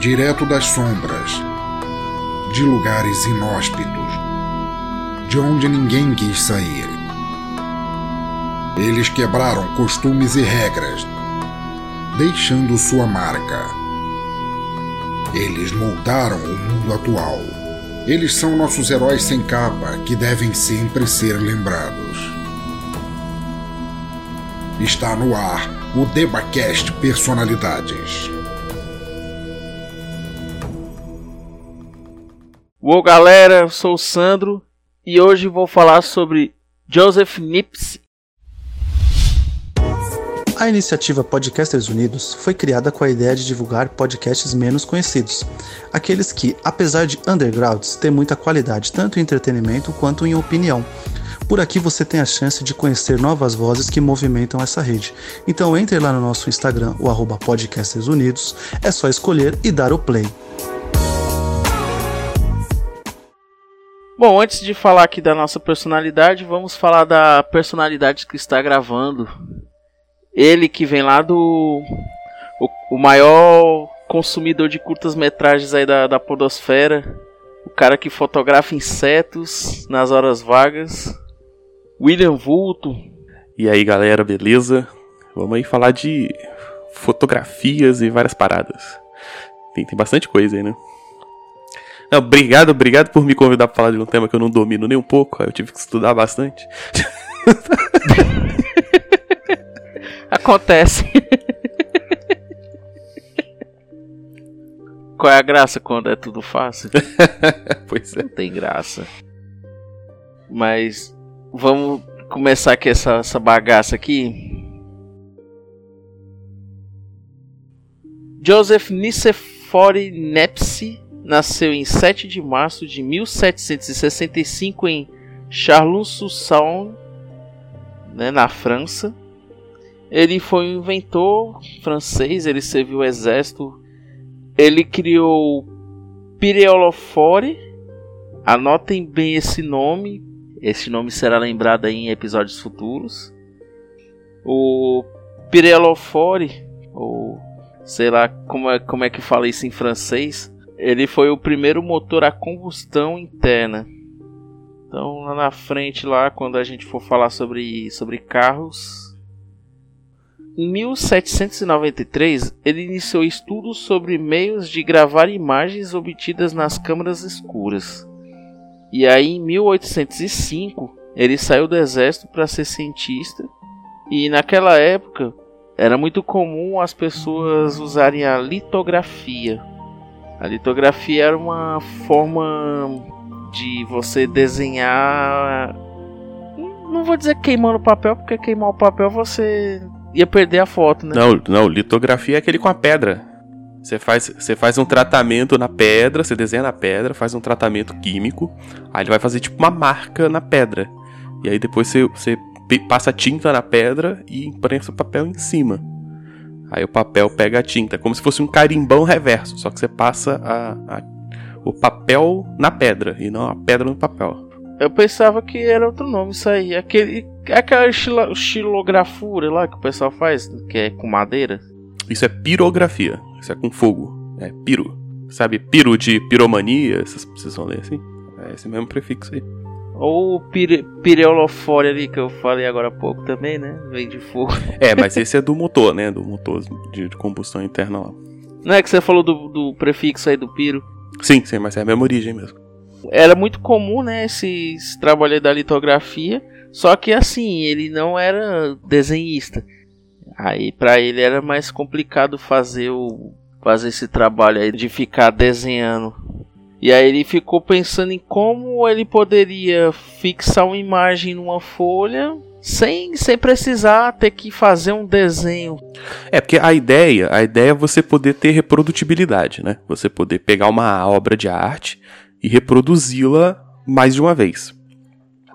direto das sombras, de lugares inóspitos, de onde ninguém quis sair. Eles quebraram costumes e regras, deixando sua marca. Eles moldaram o mundo atual. Eles são nossos heróis sem capa que devem sempre ser lembrados. Está no ar o Debacast Personalidades. Uou galera, eu sou o Sandro e hoje vou falar sobre Joseph Nips. A iniciativa Podcasters Unidos foi criada com a ideia de divulgar podcasts menos conhecidos, aqueles que, apesar de undergrounds, têm muita qualidade tanto em entretenimento quanto em opinião. Por aqui você tem a chance de conhecer novas vozes que movimentam essa rede. Então entre lá no nosso Instagram, o arroba Podcasters Unidos, é só escolher e dar o play. Bom, antes de falar aqui da nossa personalidade, vamos falar da personalidade que está gravando. Ele que vem lá do. O, o maior consumidor de curtas-metragens aí da, da Podosfera. O cara que fotografa insetos nas horas vagas. William Vulto. E aí galera, beleza? Vamos aí falar de fotografias e várias paradas. Tem, tem bastante coisa aí, né? Não, obrigado, obrigado por me convidar para falar de um tema que eu não domino nem um pouco. Eu tive que estudar bastante. Acontece. Qual é a graça quando é tudo fácil? pois é. Não tem graça. Mas vamos começar aqui essa, essa bagaça aqui. Joseph Nicefori Nepsi nasceu em 7 de março de 1765 em Charlus-sur-Saône, né, na França. Ele foi um inventor francês, ele serviu o exército. Ele criou Pireolofore. Anotem bem esse nome. Esse nome será lembrado em episódios futuros. O Pireolofore, ou sei lá como é, como é que fala isso em francês, ele foi o primeiro motor a combustão interna. Então lá na frente lá quando a gente for falar sobre sobre carros, em 1793 ele iniciou estudos sobre meios de gravar imagens obtidas nas câmaras escuras. E aí em 1805 ele saiu do exército para ser cientista e naquela época era muito comum as pessoas usarem a litografia a litografia era uma forma de você desenhar. Não vou dizer queimando o papel, porque queimar o papel você ia perder a foto, né? Não, não, litografia é aquele com a pedra. Você faz, você faz um tratamento na pedra, você desenha na pedra, faz um tratamento químico, aí ele vai fazer tipo uma marca na pedra. E aí depois você, você passa tinta na pedra e imprensa o papel em cima. Aí o papel pega a tinta, como se fosse um carimbão reverso, só que você passa a, a, o papel na pedra e não a pedra no papel. Eu pensava que era outro nome isso aí. Aquele, aquela estilografura lá que o pessoal faz, que é com madeira. Isso é pirografia. Isso é com fogo. É piro. Sabe, piro de piromania, vocês precisam ler assim? É esse mesmo prefixo aí. Ou o pire, pireolofore ali que eu falei agora há pouco também, né? Vem de fogo. É, mas esse é do motor, né? Do motor de, de combustão interna lá. Não é que você falou do, do prefixo aí do piro? Sim, sim, mas é a mesma origem mesmo. Era muito comum, né, esse, esse trabalho da litografia, só que assim, ele não era desenhista. Aí para ele era mais complicado fazer o fazer esse trabalho aí de ficar desenhando e aí ele ficou pensando em como ele poderia fixar uma imagem numa folha sem, sem precisar ter que fazer um desenho. É, porque a ideia, a ideia é você poder ter reprodutibilidade, né? Você poder pegar uma obra de arte e reproduzi-la mais de uma vez.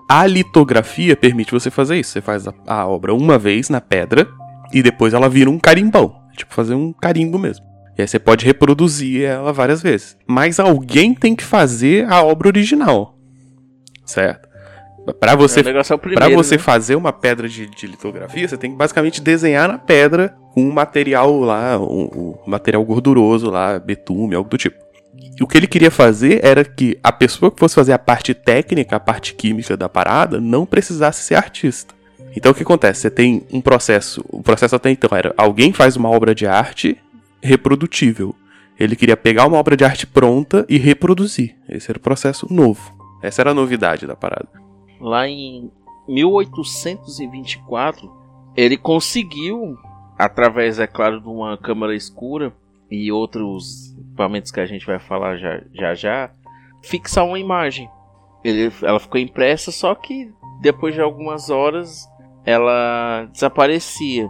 A litografia permite você fazer isso. Você faz a, a obra uma vez na pedra e depois ela vira um carimbão. Tipo, fazer um carimbo mesmo. E aí você pode reproduzir ela várias vezes. Mas alguém tem que fazer a obra original. Certo? Você, negócio é o pra primeiro, você né? fazer uma pedra de, de litografia, você tem que basicamente desenhar na pedra com um material lá, um, um material gorduroso lá, betume, algo do tipo. E o que ele queria fazer era que a pessoa que fosse fazer a parte técnica, a parte química da parada, não precisasse ser artista. Então o que acontece? Você tem um processo. O processo até então era alguém faz uma obra de arte reprodutível. Ele queria pegar uma obra de arte pronta e reproduzir. Esse era o processo novo. Essa era a novidade da parada. Lá em 1824, ele conseguiu, através, é claro, de uma câmara escura e outros equipamentos que a gente vai falar já já, já fixar uma imagem. Ele, ela ficou impressa, só que depois de algumas horas ela desaparecia.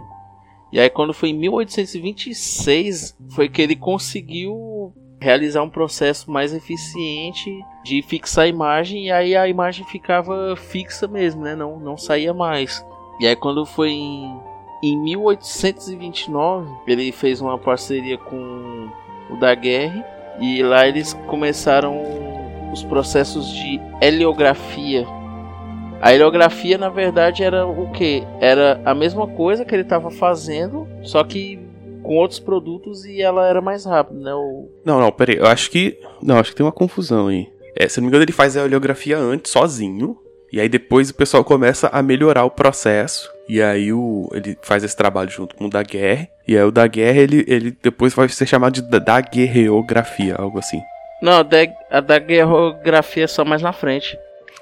E aí quando foi em 1826 foi que ele conseguiu realizar um processo mais eficiente de fixar a imagem e aí a imagem ficava fixa mesmo, né? Não, não saía mais. E aí quando foi em, em 1829 ele fez uma parceria com o Daguerre e lá eles começaram os processos de heliografia. A heliografia na verdade era o que? Era a mesma coisa que ele estava fazendo, só que com outros produtos e ela era mais rápida, né? O, Não, não, peraí. Eu acho que. Não, acho que tem uma confusão aí. É, se não me engano, ele faz a oleografia antes, sozinho. E aí depois o pessoal começa a melhorar o processo. E aí o, ele faz esse trabalho junto com o Daguerre. E aí o Daguerre, ele, ele depois vai ser chamado de da- daguerreografia, algo assim. Não, a daguerreografia é só mais na frente.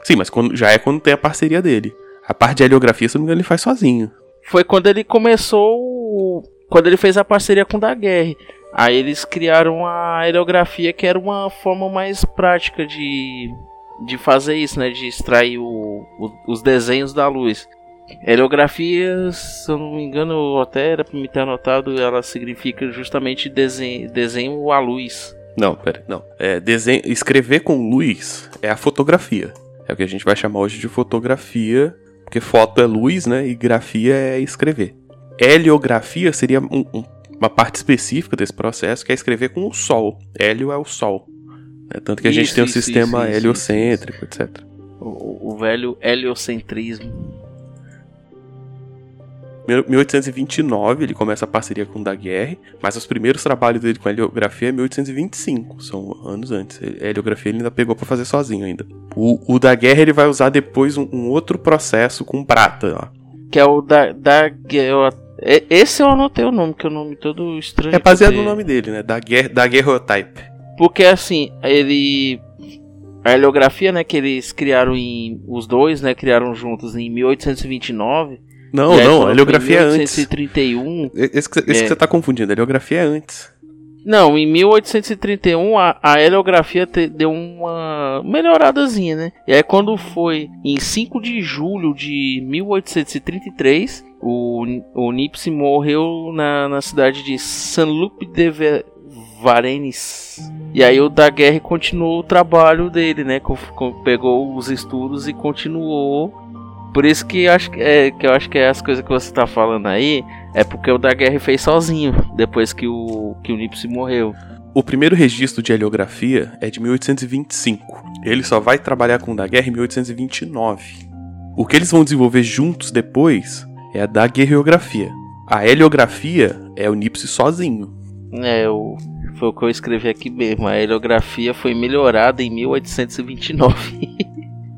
Sim, mas quando, já é quando tem a parceria dele. A parte de heliografia, se não me engano, ele faz sozinho. Foi quando ele começou. Quando ele fez a parceria com o Daguerre. Aí eles criaram a heliografia, que era uma forma mais prática de, de fazer isso, né? De extrair o, o- os desenhos da luz. Heliografia, se eu não me engano, até era pra me ter anotado, ela significa justamente desenho, desenho à luz. Não, pera, não. É, desenho, escrever com luz é a fotografia. É o que a gente vai chamar hoje de fotografia, porque foto é luz, né? E grafia é escrever. Heliografia seria um- um- uma parte específica desse processo, que é escrever com o sol. Hélio é o sol. né? Tanto que a gente Isso, tem um isso, sistema isso, isso, heliocêntrico, etc. O, o velho heliocentrismo. Mil- 1829 ele começa a parceria com o Daguerre, mas os primeiros trabalhos dele com a heliografia é 1825, são anos antes. A heliografia ele ainda pegou pra fazer sozinho ainda. O, o Daguerre ele vai usar depois um, um outro processo com prata. Ó. Que é o da, da eu- e- Esse eu anotei o nome, que é o nome todo estranho. É baseado porque- no nome dele, né? Daguerre, Daguerreotype. Porque assim, ele. A heliografia, né, que eles criaram em. Os dois, né, criaram juntos em 1829. Não, não, a heliografia é antes. 1831. Esse que, esse que É. você tá confundindo, a heliografia é antes. Não, em 1831 a, a heliografia te- deu uma melhoradazinha, né? E aí quando foi em 5 de julho de 1833, o, o Nipsey morreu na, na cidade de Saint-Loup de Ve- Varennes. E aí o Daguerre continuou o trabalho dele, né? Pegou os estudos e continuou. Por isso que, acho, que é, que eu acho que é as coisas que você tá falando aí é porque o Daguerre fez sozinho, depois que o, que o Nipsey morreu. O primeiro registro de heliografia é de 1825. Ele só vai trabalhar com o Daguerre em 1829. O que eles vão desenvolver juntos depois é a daguerreografia. A heliografia é o Nipsey sozinho. É, o, foi o que eu escrevi aqui mesmo. A heliografia foi melhorada em 1829.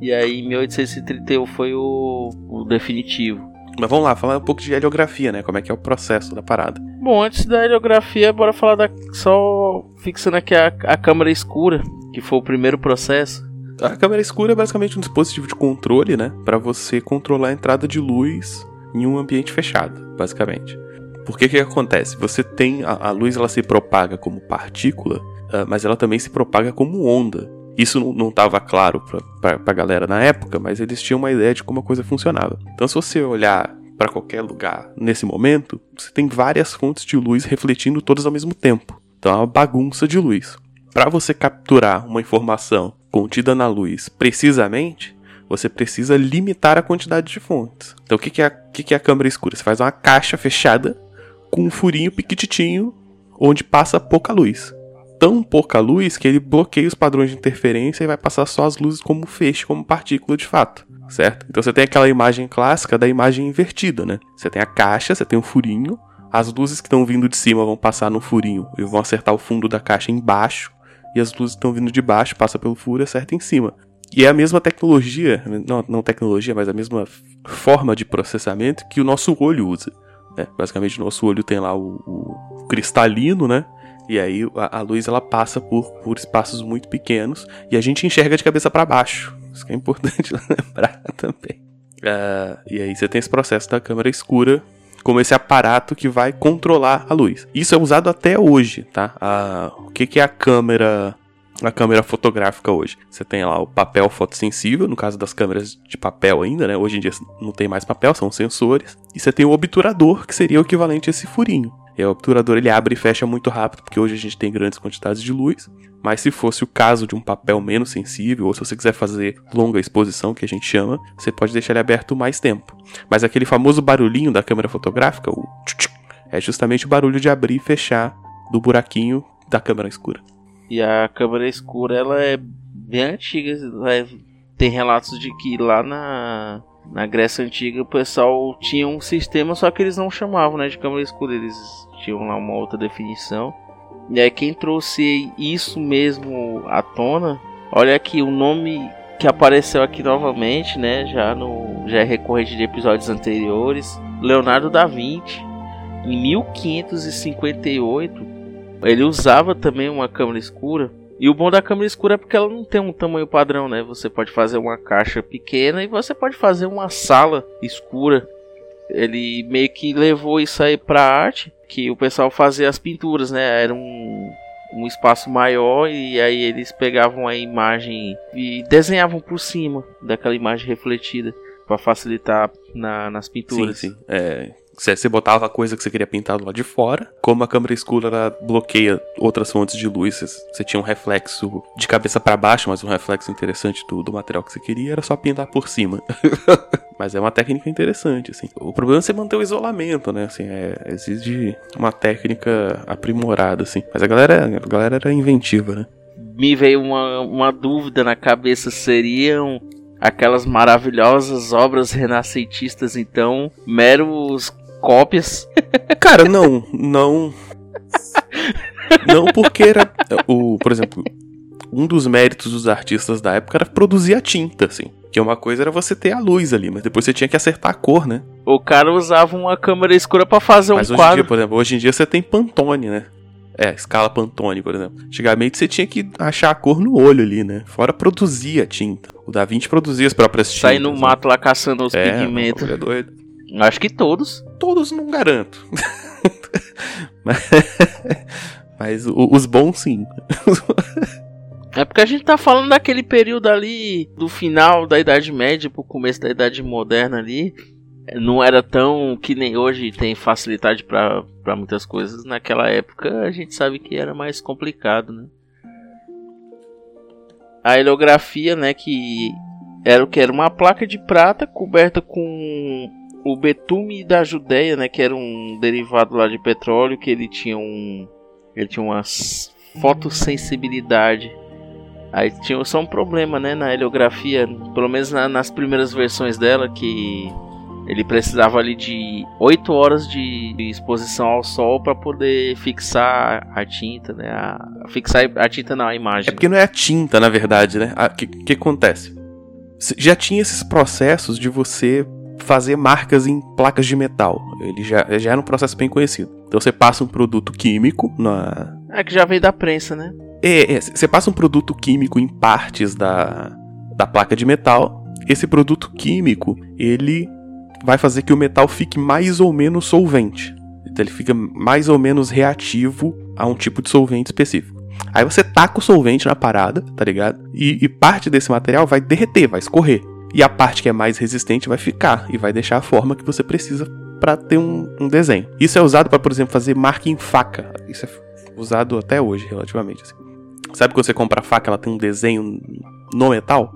e aí em 1831 foi o, o definitivo. Mas vamos lá, falar um pouco de heliografia, né? Como é que é o processo da parada. Bom, antes da heliografia, bora falar da. Só fixando aqui a, a câmara escura, que foi o primeiro processo. A câmera escura é basicamente um dispositivo de controle, né? Para você controlar a entrada de luz em um ambiente fechado, basicamente. Por que que acontece? Você tem a, a luz, ela se propaga como partícula, ah, mas ela também se propaga como onda. Isso não- estava claro pra, pra galera na época, mas eles tinham uma ideia de como a coisa funcionava. Então, se você olhar para qualquer lugar nesse momento, você tem várias fontes de luz refletindo todas ao mesmo tempo. Então, é uma bagunça de luz. Para você capturar uma informação contida na luz precisamente, você precisa limitar a quantidade de fontes. Então, o que, é, a- que é a câmera escura? Você faz uma caixa fechada com um furinho piquititinho onde passa pouca luz. Tão pouca luz que ele bloqueia os padrões de interferência e vai passar só as luzes como feixe, como partícula de fato. Certo? Então você tem aquela imagem clássica da imagem invertida, né? Você tem a caixa, você tem um furinho, as luzes que estão vindo de cima vão passar no furinho e vão acertar o fundo da caixa embaixo, e as luzes que estão vindo de baixo passam pelo furo e acertam em cima. E é a mesma tecnologia, não, não tecnologia, mas a mesma forma de processamento que o nosso olho usa. Né? Basicamente, o nosso olho tem lá o, o cristalino, né? E aí a, a, luz ela passa por, por espaços muito pequenos e a gente enxerga de cabeça para baixo. Isso que é importante lembrar também. Uh, e aí você tem esse processo da câmera escura como esse aparato que vai controlar a luz. Isso é usado até hoje, tá? Uh, o que, que é a câmera a câmera fotográfica hoje. Você tem lá o papel fotossensível, no caso das câmeras de papel ainda, né? Hoje em dia não tem mais papel, são sensores. E você tem o obturador, que seria o equivalente a esse furinho. E o obturador ele abre e fecha muito rápido, porque hoje a gente tem grandes quantidades de luz. Mas se fosse o caso de um papel menos sensível, ou se você quiser fazer longa exposição, que a gente chama, você pode deixar ele aberto mais tempo. Mas aquele famoso barulhinho da câmera fotográfica, o é justamente o barulho de abrir e fechar do buraquinho da câmera escura. E a câmera escura ela é bem antiga. Tem relatos de que lá na na Grécia Antiga o pessoal tinha um sistema, só que eles não chamavam né, de câmera escura, eles tinham lá uma outra definição. E aí quem trouxe isso mesmo à tona, olha aqui o nome que apareceu aqui novamente, né, já no já é recorrente de episódios anteriores, Leonardo da Vinci, em 1558, ele usava também uma câmera escura e o bom da câmera escura é porque ela não tem um tamanho padrão, né? Você pode fazer uma caixa pequena e você pode fazer uma sala escura. Ele meio que levou isso aí pra arte, que o pessoal fazia as pinturas, né? Era um, um espaço maior e aí eles pegavam a imagem e desenhavam por cima daquela imagem refletida para facilitar na, nas pinturas. Sim, sim. É, você botava a coisa que você queria pintar lado de fora. Como a câmera escura ela bloqueia outras fontes de luz, você tinha um reflexo de cabeça para baixo, mas um reflexo interessante do, do material que você queria, era só pintar por cima. mas é uma técnica interessante, assim. O problema é você manter o isolamento, né? Assim, é, exige uma técnica aprimorada, assim. Mas a galera, a galera era inventiva, né? Me veio uma, uma dúvida na cabeça: seriam aquelas maravilhosas obras renascentistas, então, meros cópias. Cara, não, não. Não porque era o, por exemplo, um dos méritos dos artistas da época era produzir a tinta, assim. Que uma coisa era você ter a luz ali, mas depois você tinha que acertar a cor, né? O cara usava uma câmera escura para fazer mas um hoje quadro. Dia, por exemplo, hoje em dia você tem Pantone, né? É, escala Pantone, por exemplo. Antigamente você tinha que achar a cor no olho ali, né? Fora produzir a tinta. O Da Vinci produzia as próprias tintas. Sair no né? mato lá caçando os é, pigmentos. É doido. Acho que todos. Todos não garanto. mas, mas os bons sim. É porque a gente tá falando daquele período ali do final da Idade Média pro começo da Idade Moderna ali. Não era tão que nem hoje tem facilidade para muitas coisas. Naquela época a gente sabe que era mais complicado, né? A heliografia, né, que era o que era uma placa de prata coberta com o betume da Judéia, né, que era um derivado lá de petróleo, que ele tinha um ele tinha uma fotossensibilidade. Aí tinha só um problema, né, na heliografia, pelo menos na, nas primeiras versões dela, que ele precisava ali de 8 horas de exposição ao sol para poder fixar a tinta, né? A, fixar a tinta na imagem. É porque não é a tinta, na verdade, né? O que, que acontece? Já tinha esses processos de você fazer marcas em placas de metal. Ele já, já era um processo bem conhecido. Então você passa um produto químico na. É que já veio da prensa, né? É, é, você passa um produto químico em partes da, da placa de metal. Esse produto químico, ele vai fazer que o metal fique mais ou menos solvente. Então ele fica mais ou menos reativo a um tipo de solvente específico. Aí você taca o solvente na parada, tá ligado? E, e parte desse material vai derreter, vai escorrer. E a parte que é mais resistente vai ficar e vai deixar a forma que você precisa para ter um, um, desenho. Isso é usado para, por exemplo, fazer marca em faca. Isso é usado até hoje, relativamente. Assim. Sabe quando você compra a faca, ela tem um desenho no metal?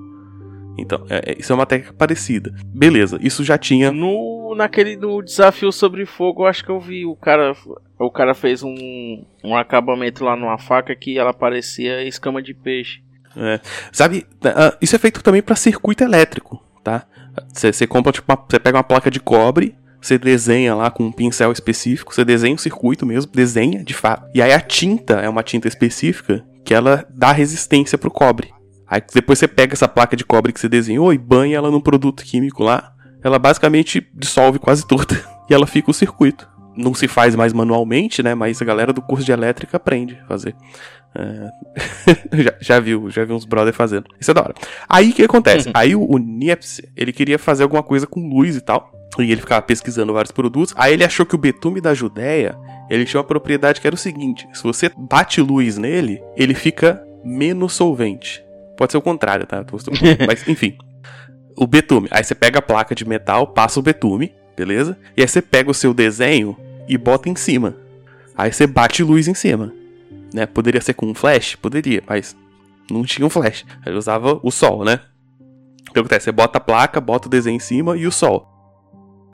Então, é, é, isso é uma técnica parecida. Beleza, isso já tinha. No naquele no desafio sobre fogo, acho que eu vi o cara. O cara fez um, um acabamento lá numa faca que ela parecia escama de peixe. É. Sabe, uh, isso é feito também para circuito elétrico, tá? Você compra, tipo, você pega uma placa de cobre, você desenha lá com um pincel específico, você desenha o circuito mesmo, desenha de fato. E aí a tinta é uma tinta específica que ela dá resistência pro cobre. Aí depois você pega essa placa de cobre que você desenhou e banha ela num produto químico lá. Ela basicamente dissolve quase toda e ela fica o circuito. Não se faz mais manualmente, né? Mas a galera do curso de elétrica aprende a fazer. É... já, já, viu, já viu uns brother fazendo. Isso é da hora. Aí o que acontece? Uhum. Aí o, o Niepce, ele queria fazer alguma coisa com luz e tal. E ele ficava pesquisando vários produtos. Aí ele achou que o betume da Judéia, ele tinha uma propriedade que era o seguinte: se você bate luz nele, ele fica menos solvente. Pode ser o contrário, tá? Mas, enfim. O betume. Aí você pega a placa de metal, passa o betume, beleza? E aí você pega o seu desenho e bota em cima. Aí você bate luz em cima. Né? Poderia ser com um flash? Poderia, mas não tinha um flash. Ele usava o sol, né? O que acontece? Você bota a placa, bota o desenho em cima e o sol.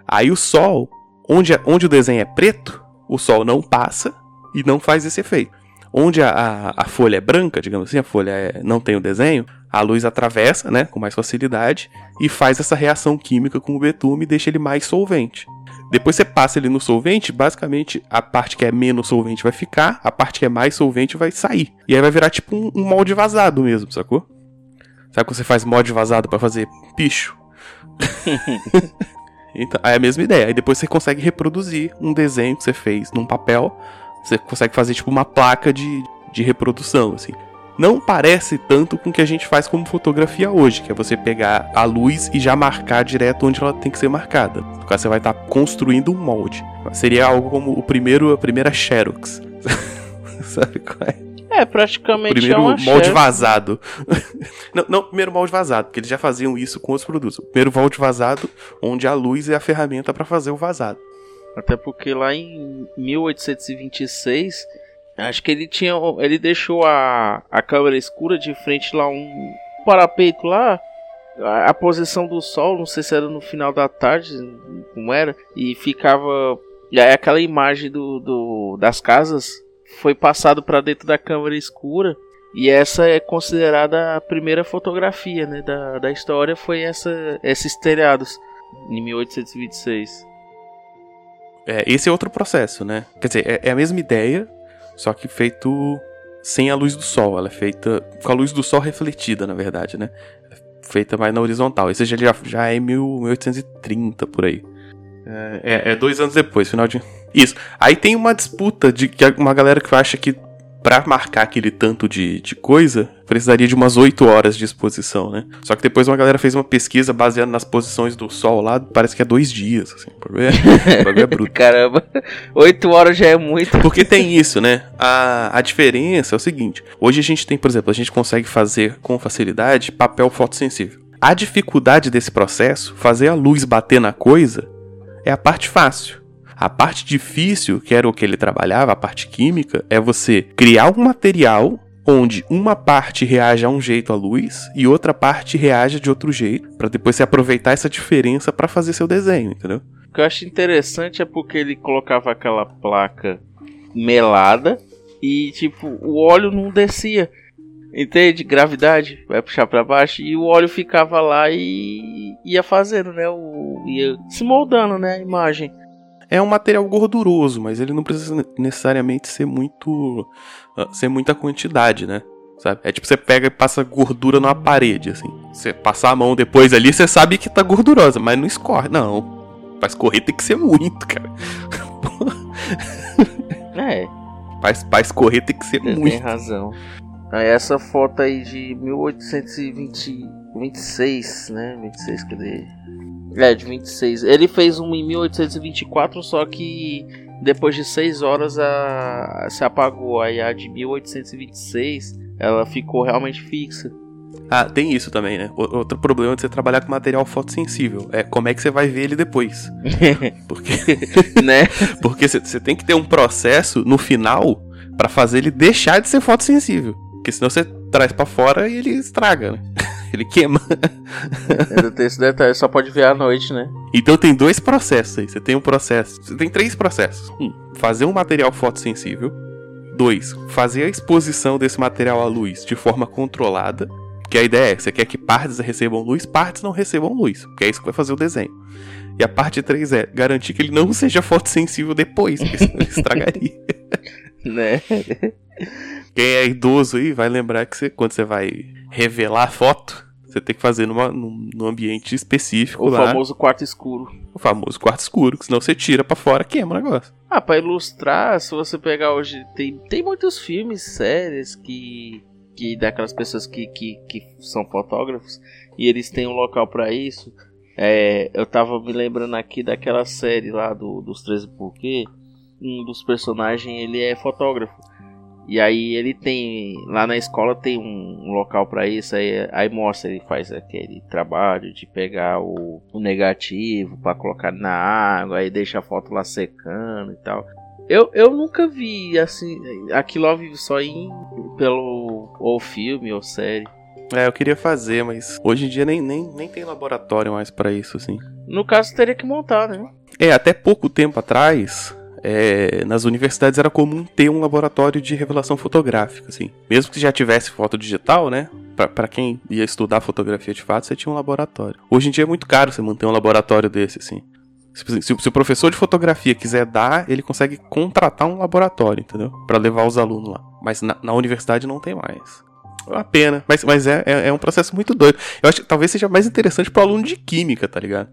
Aí o sol, onde, onde o desenho é preto, o sol não passa e não faz esse efeito. Onde a, a, a folha é branca, digamos assim, a folha é, não tem o desenho, a luz atravessa, né, com mais facilidade e faz essa reação química com o betume e deixa ele mais solvente. Depois você passa ele no solvente, basicamente a parte que é menos solvente vai ficar, a parte que é mais solvente vai sair. E aí vai virar tipo um, um molde vazado mesmo, sacou? Sabe quando você faz molde vazado para fazer picho? então, aí é a mesma ideia. Aí depois você consegue reproduzir um desenho que você fez num papel você consegue fazer tipo uma placa de, de reprodução, assim. Não parece tanto com o que a gente faz como fotografia hoje, que é você pegar a luz e já marcar direto onde ela tem que ser marcada. No caso, você vai estar tá construindo um molde. Seria algo como o primeiro, a primeira Xerox. Sabe qual é? É, praticamente primeiro é uma molde Xerox. vazado. não, não, primeiro molde vazado, porque eles já faziam isso com os produtos. primeiro molde vazado, onde a luz é a ferramenta para fazer o vazado. Até porque lá em 1826, acho que ele tinha. Ele deixou a, a câmera escura de frente lá um parapeito lá. A, a posição do sol, não sei se era no final da tarde, como era, e ficava. E aí aquela imagem do, do das casas foi passado para dentro da câmera escura. E essa é considerada a primeira fotografia né, da, da história, foi essa, esses telhados, em 1826. É, esse é outro processo, né? Quer dizer, é, é, a mesma ideia, só que feito sem a luz do sol. Ela é feita com a luz do sol refletida, na verdade, né? É feita mais na horizontal. Esse já, já é 1830 por aí. É, é, é, dois anos depois, final de. Isso. Aí tem uma disputa de que uma galera que acha que para marcar aquele tanto de, de coisa, precisaria de umas 8 horas de exposição, né? Só que depois uma galera fez uma pesquisa baseada nas posições do sol lá, parece que é dois dias, assim. O bagulho é, bruto. Caramba, 8 horas já é muito. Porque tem isso, né? A, a diferença é o seguinte: hoje a gente tem, por exemplo, a gente consegue fazer com facilidade papel fotossensível. A dificuldade desse processo, fazer a luz bater na coisa, é a parte fácil. A parte difícil, que era o que ele trabalhava, a parte química, é você criar um material onde uma parte reage a um jeito à luz e outra parte reage de outro jeito, para depois você aproveitar essa diferença para fazer seu desenho, entendeu? O que eu acho interessante é porque ele colocava aquela placa melada e tipo o óleo não descia. Entende? Gravidade, vai puxar para baixo e o óleo ficava lá e ia fazendo, né? O, ia se moldando, né? A imagem é um material gorduroso, mas ele não precisa necessariamente ser muito. Uh, ser muita quantidade, né? Sabe? É tipo você pega e passa gordura numa parede, assim. Você passar a mão depois ali, você sabe que tá gordurosa, mas não escorre. Não. Pra escorrer tem que ser muito, cara. é. Pra, pra escorrer tem que ser você muito. Tem razão. Aí essa foto aí de 1826, né? 26, cadê? É, de 26. Ele fez um em 1824, só que depois de 6 horas a... se apagou. Aí a de 1826 ela ficou realmente fixa. Ah, tem isso também, né? Outro problema de você trabalhar com material fotossensível é como é que você vai ver ele depois. Porque, né? Porque você tem que ter um processo no final para fazer ele deixar de ser fotossensível. Porque senão você traz para fora e ele estraga, né? Ele queima. Ainda tem esse detalhe, só pode ver à noite, né? Então tem dois processos aí. Você tem um processo. Você tem três processos. Um, fazer um material fotossensível. Dois, fazer a exposição desse material à luz de forma controlada. Que a ideia é, você quer que partes recebam luz, partes não recebam luz. Porque é isso que vai fazer o desenho. E a parte 3 é garantir que ele não seja fotossensível depois, porque senão ele estragaria. Né? Quem é idoso aí vai lembrar que você, quando você vai revelar a foto, você tem que fazer numa, num, num ambiente específico O lá. famoso quarto escuro. O famoso quarto escuro, que senão você tira pra fora, queima o negócio. Ah, pra ilustrar, se você pegar hoje, tem, tem muitos filmes, séries que. que daquelas pessoas que, que, que são fotógrafos e eles têm um local pra isso. É, eu tava me lembrando aqui daquela série lá do, dos 13 Porquê. Um dos personagens ele é fotógrafo. E aí ele tem. Lá na escola tem um, um local pra isso. Aí, aí mostra, ele faz aquele trabalho de pegar o, o negativo pra colocar na água, aí deixa a foto lá secando e tal. Eu, eu nunca vi assim. Aquilo ao vivo só em. pelo. ou filme ou série. É, eu queria fazer, mas hoje em dia nem, nem, nem tem laboratório mais pra isso, assim. No caso, teria que montar, né? É, até pouco tempo atrás, é, nas universidades era comum ter um laboratório de revelação fotográfica, assim. Mesmo que já tivesse foto digital, né? Pra quem ia estudar fotografia de fato, você tinha um laboratório. Hoje em dia é muito caro você manter um laboratório desse, assim. Se, se- o professor de fotografia quiser dar, ele consegue contratar um laboratório, entendeu? Pra levar os alunos lá. Mas na, na universidade não tem mais. É uma pena. Mas, mas é, é, é um processo muito doido. Eu acho que talvez seja mais interessante pro aluno de química, tá ligado?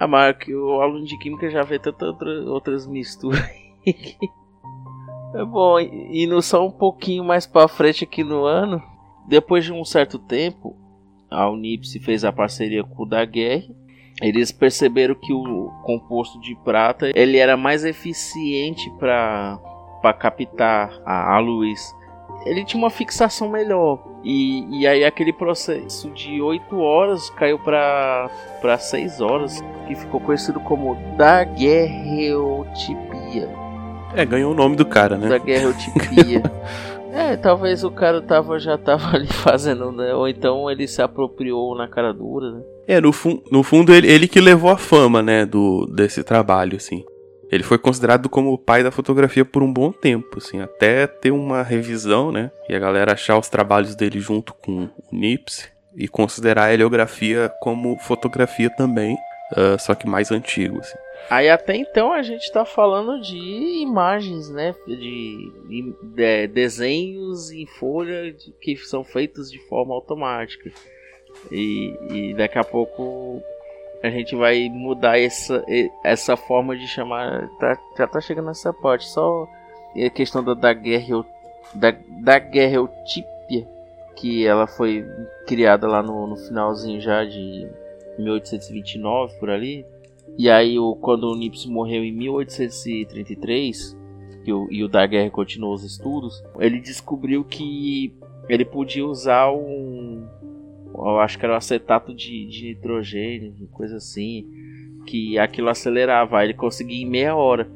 Ah, que o aluno de química já vê tantas outra, outras misturas. é bom, indo só um pouquinho mais pra frente aqui no ano, depois de um certo tempo, a Unipse fez a parceria com o da Guerra. Eles perceberam que o composto de prata ele era mais eficiente para captar a, a luz. Ele tinha uma fixação melhor. E, e aí aquele processo de 8 horas caiu para 6 horas, que ficou conhecido como daguerreotipia. É, ganhou o nome do cara, né? Daguerreotipia. é, talvez o cara tava, já tava ali fazendo, né? Ou então ele se apropriou na cara dura, né? É, no, fun no fundo ele, ele que levou a fama, né, do, desse trabalho, assim. Ele foi considerado como o pai da fotografia por um bom tempo, assim, até ter uma revisão, né, e a galera achar os trabalhos dele junto com o Nipsey e considerar a heliografia como fotografia também, ah, só que mais antigo, assim. Aí até então a gente tá falando de imagens, né? De, de- de desenhos em folha de- que são feitos de forma automática. E, e daqui a pouco a gente vai mudar essa, essa forma de chamar. tá- já tá chegando nessa parte. Só a questão da, da guerra da, da guerreotípia, que ela foi criada lá no, no finalzinho já de 1829 por ali. E aí, o, quando o Nipsey morreu em 1833, e o, e o da guerra continuou os estudos, ele descobriu que ele podia usar um. Eu acho que era um acetato de, de nitrogênio, coisa assim, que aquilo acelerava, aí ele conseguia em meia hora.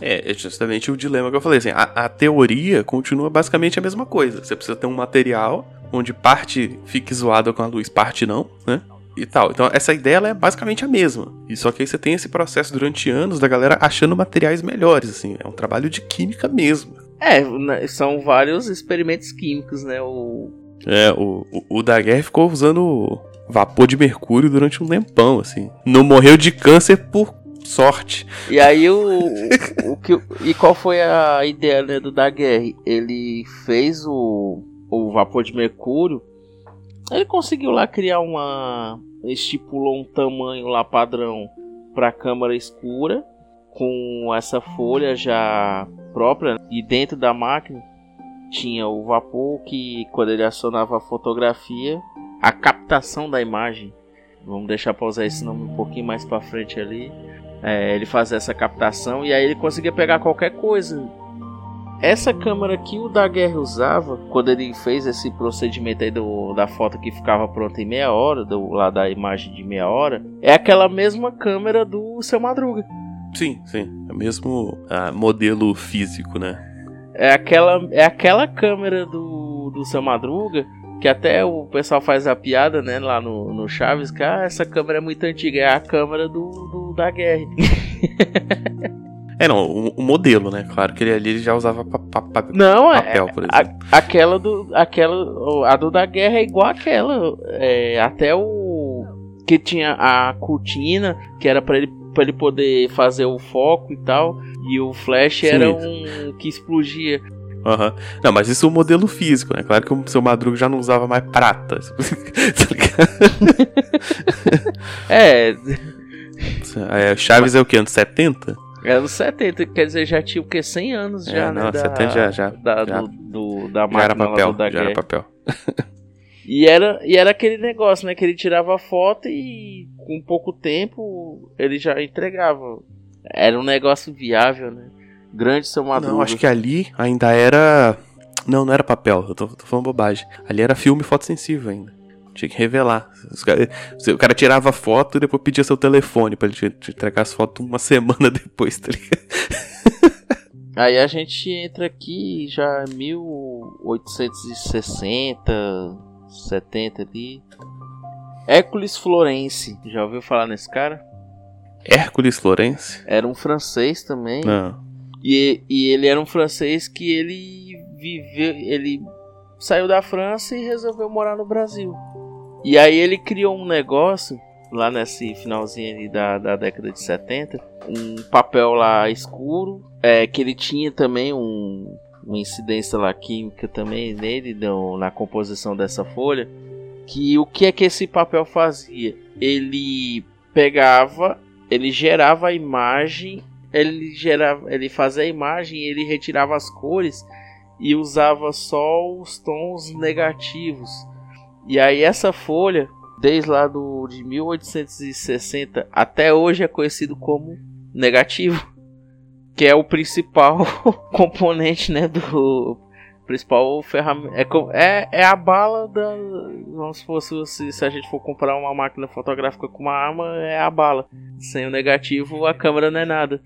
É, é justamente o dilema que eu falei, assim, a, a teoria continua basicamente a mesma coisa. Você precisa ter um material onde parte fique zoada com a luz, parte não, né? E tal. Então essa ideia é basicamente a mesma. E só que aí você tem esse processo durante anos da galera achando materiais melhores, assim. É um trabalho de química mesmo. É, são vários experimentos químicos, né? O, É, o, o, o da guerra ficou usando vapor de mercúrio durante um tempão, assim. Não morreu de câncer por sorte. E aí o, o, que e qual foi a ideia né, do Daguerre? Ele fez o, o vapor de mercúrio. Ele conseguiu lá criar uma estipulou um tamanho lá padrão para câmara escura com essa folha já própria e dentro da máquina tinha o vapor que quando ele acionava a fotografia, a captação da imagem. Vamos deixar para usar esse nome um pouquinho mais para frente ali. É, ele fazia essa captação e aí ele conseguia pegar qualquer coisa. Essa câmera que o da guerra usava, quando ele fez esse procedimento aí do, da foto que ficava pronta em meia hora, do, lá da imagem de meia hora, é aquela mesma câmera do seu Madruga. Sim, sim. É o mesmo ah, modelo físico, né? É aquela, é aquela câmera do, do seu Madruga Que até o pessoal faz a piada, né, lá no, no Chaves, que ah, essa câmera é muito antiga, é a câmera do, do da guerra. É, não, o, o, modelo, né? Claro que ele ali já usava pa, pa, pa, não, é, papel, por exemplo. A, aquela do. Aquela. A do da guerra é igual aquela. É, até o. Que tinha a cortina, que era para ele, pra ele poder fazer o foco e tal. E o flash Sim. era um que explodia. Uhum. Não, mas isso é o modelo físico, né? Claro que o seu Madruga já não usava mais prata. é. é. Chaves é o que? Anos 70? É anos 70, quer dizer, já tinha o que? 100 anos já, é, né? Não, da, 70 já, já. Da, já, do, do, da já era papel, já era papel. e, era, e era aquele negócio, né? Que ele tirava foto e com pouco tempo ele já entregava. Era um negócio viável, né? Grande seu Madruga. Não, acho que ali ainda era. Não, não era papel, eu tô, tô falando bobagem. Ali era filme fotossensível ainda. Tinha que revelar. O cara tirava foto e depois pedia seu telefone pra ele te, te entregar as fotos uma semana depois, tá ligado? Aí a gente entra aqui já 1860, 70 ali. Hércules Florence, já ouviu falar nesse cara? Hércules Florence? Era um francês também. Não. E, e ele era um francês que ele viveu, ele saiu da França e resolveu morar no Brasil. E aí ele criou um negócio lá nesse finalzinho da, da década de 70, um papel lá escuro, é, que ele tinha também um, uma incidência lá química também nele, no, na composição dessa folha, que o que é que esse papel fazia? Ele pegava, ele gerava a imagem, ele gerava, ele fazia a imagem, ele retirava as cores e usava só os tons negativos e aí essa folha, desde lá do, de 1860 até hoje é conhecido como negativo, que é o principal componente, né, do principal ferramenta é, é, é a bala da vamos fosse se, se a gente for comprar uma máquina fotográfica com uma arma é a bala sem o negativo a câmera não é nada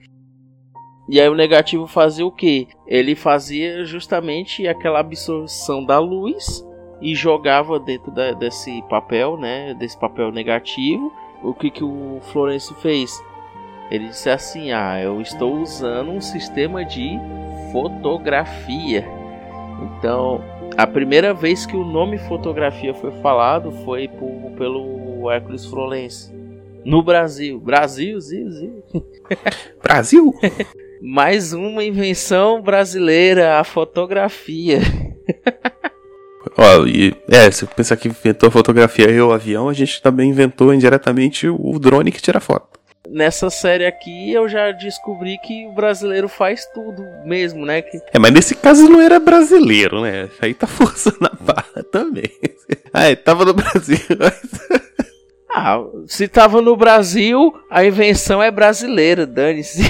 e aí o negativo fazia o que ele fazia justamente aquela absorção da luz e jogava dentro da, desse papel, né, desse papel negativo. O que que o Florencio fez? Ele disse assim: "Ah, eu estou usando um sistema de fotografia". Então, a primeira vez que o nome fotografia foi falado foi por, pelo Hércules Florencio no Brasil. Brasil, Zil, Zil. Brasil. Mais uma invenção brasileira, a fotografia. Ó, e, é, se pensar que inventou a fotografia e o avião, a gente também inventou indiretamente o drone que tira foto. Nessa série aqui eu já descobri que o brasileiro faz tudo mesmo, né? Que... É, mas nesse caso não era brasileiro, né? Aí tá forçando a barra também. Ah, é, tava no Brasil. ah, se tava no Brasil, a invenção é brasileira, dane-se.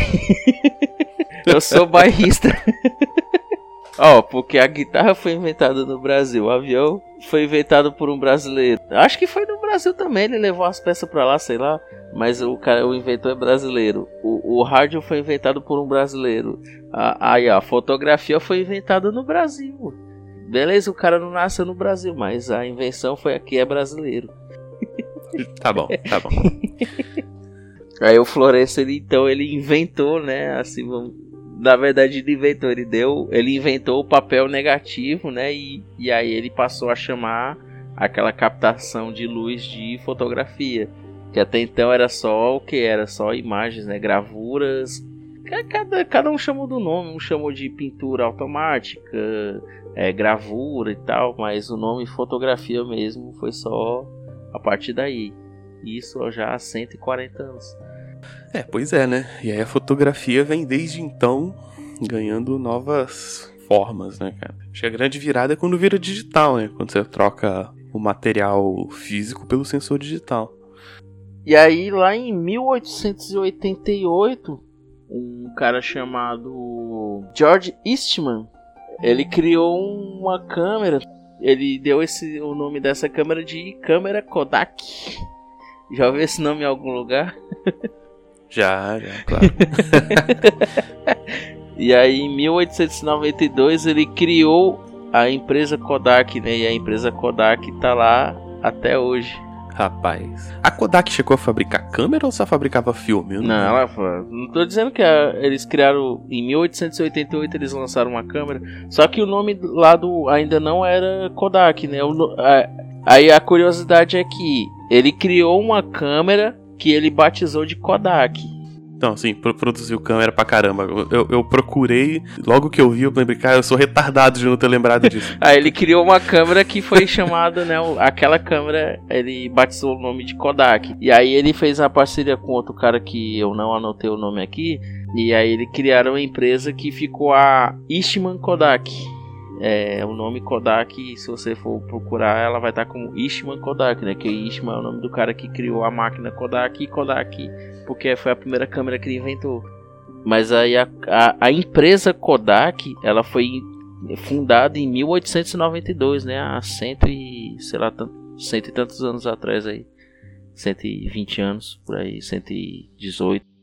eu sou bairrista. Ó, oh, porque a guitarra foi inventada no Brasil, o avião foi inventado por um brasileiro. Acho que foi no Brasil também, ele levou as peças pra lá, sei lá. Mas o cara, o inventor é brasileiro. O, o rádio foi inventado por um brasileiro. Aí, a fotografia foi inventada no Brasil. Beleza, o cara não nasceu no Brasil, mas a invenção foi aqui, é brasileiro. Tá bom, tá bom. Aí o Florencio, ele, então, ele inventou, né, assim, vamos na verdade ele inventou, ele deu, ele inventou o papel negativo, né? E, e aí ele passou a chamar aquela captação de luz de fotografia, que até então era só o que era só imagens, né? Gravuras. Cada, cada um chamou do nome, um chamou de pintura automática, é, gravura e tal, mas o nome fotografia mesmo foi só a partir daí. Isso já há 140 anos. É, pois é, né? E aí a fotografia vem desde então ganhando novas formas, né, cara? Acho que a grande virada é quando vira digital, né? Quando você troca o material físico pelo sensor digital. E aí, lá em 1888, um cara chamado George Eastman, ele criou uma câmera. Ele deu esse, o nome dessa câmera de câmera Kodak. Já ouviu esse nome em algum lugar? Já, já, claro. e aí em 1892 ele criou a empresa Kodak, né? E a empresa Kodak tá lá até hoje. Rapaz. A Kodak chegou a fabricar câmera ou só fabricava filme? Eu Não, ela fa- não tô dizendo que a- eles criaram em 1888 eles lançaram uma câmera, só que o nome lá do ainda não era Kodak, né? O a- aí a curiosidade é que ele criou uma câmera que ele batizou de Kodak. Então, assim, pro- produziu câmera pra caramba. Eu, eu- procurei, logo que eu vi, eu lembrei, cara, eu sou retardado de não ter lembrado disso. Aí ele criou uma câmera que foi chamada, né? Aquela câmera, ele batizou o nome de Kodak. E aí ele fez uma parceria com outro cara que eu não anotei o nome aqui. E aí ele criaram uma empresa que ficou a Eastman Kodak. É, o nome Kodak, se você for procurar, ela vai estar como Eastman Kodak, né? Que Eastman é o nome do cara que criou a máquina Kodak e Kodak, porque foi a primeira câmera que ele inventou. Mas aí a, a, a empresa Kodak, ela foi fundada em 1892, né? Há cento e, sei lá, tanto, cento e tantos anos atrás aí. 120 anos, por aí, 118.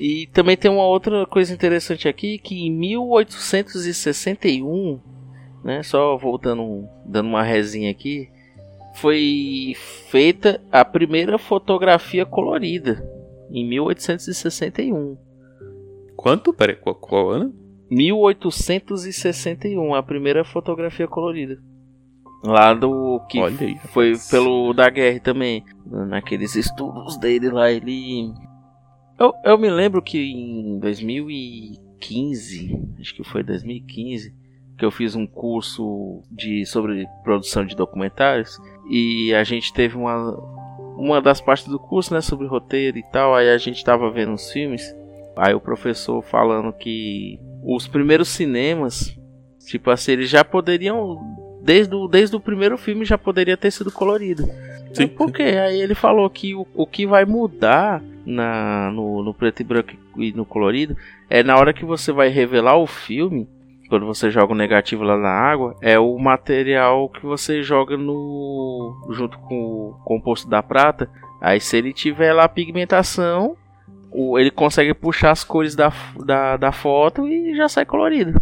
E também tem uma outra coisa interessante aqui, que em 1861, né, só voltando, dando uma resinha aqui, foi feita a primeira fotografia colorida, em 1861. Quanto? Peraí, qual, qual ano? 1861, a primeira fotografia colorida. Lá do que Olha aí. foi pelo Daguerre também. Naqueles estudos dele lá, ele. Eu, eu me lembro que em 2015, acho que foi 2015, que eu fiz um curso de sobre produção de documentários e a gente teve uma uma das partes do curso, né, sobre roteiro e tal, aí a gente tava vendo os filmes, aí o professor falando que os primeiros cinemas, tipo assim, eles já poderiam desde o, desde o primeiro filme já poderia ter sido colorido. Sim, Por quê? Aí ele falou que o, o que vai mudar na, no, no preto e branco e no colorido é na hora que você vai revelar o filme, quando você joga o negativo lá na água, é o material que você joga no junto com o composto da prata. Aí se ele tiver lá pigmentação, ele consegue puxar as cores da, da, da foto e já sai colorido.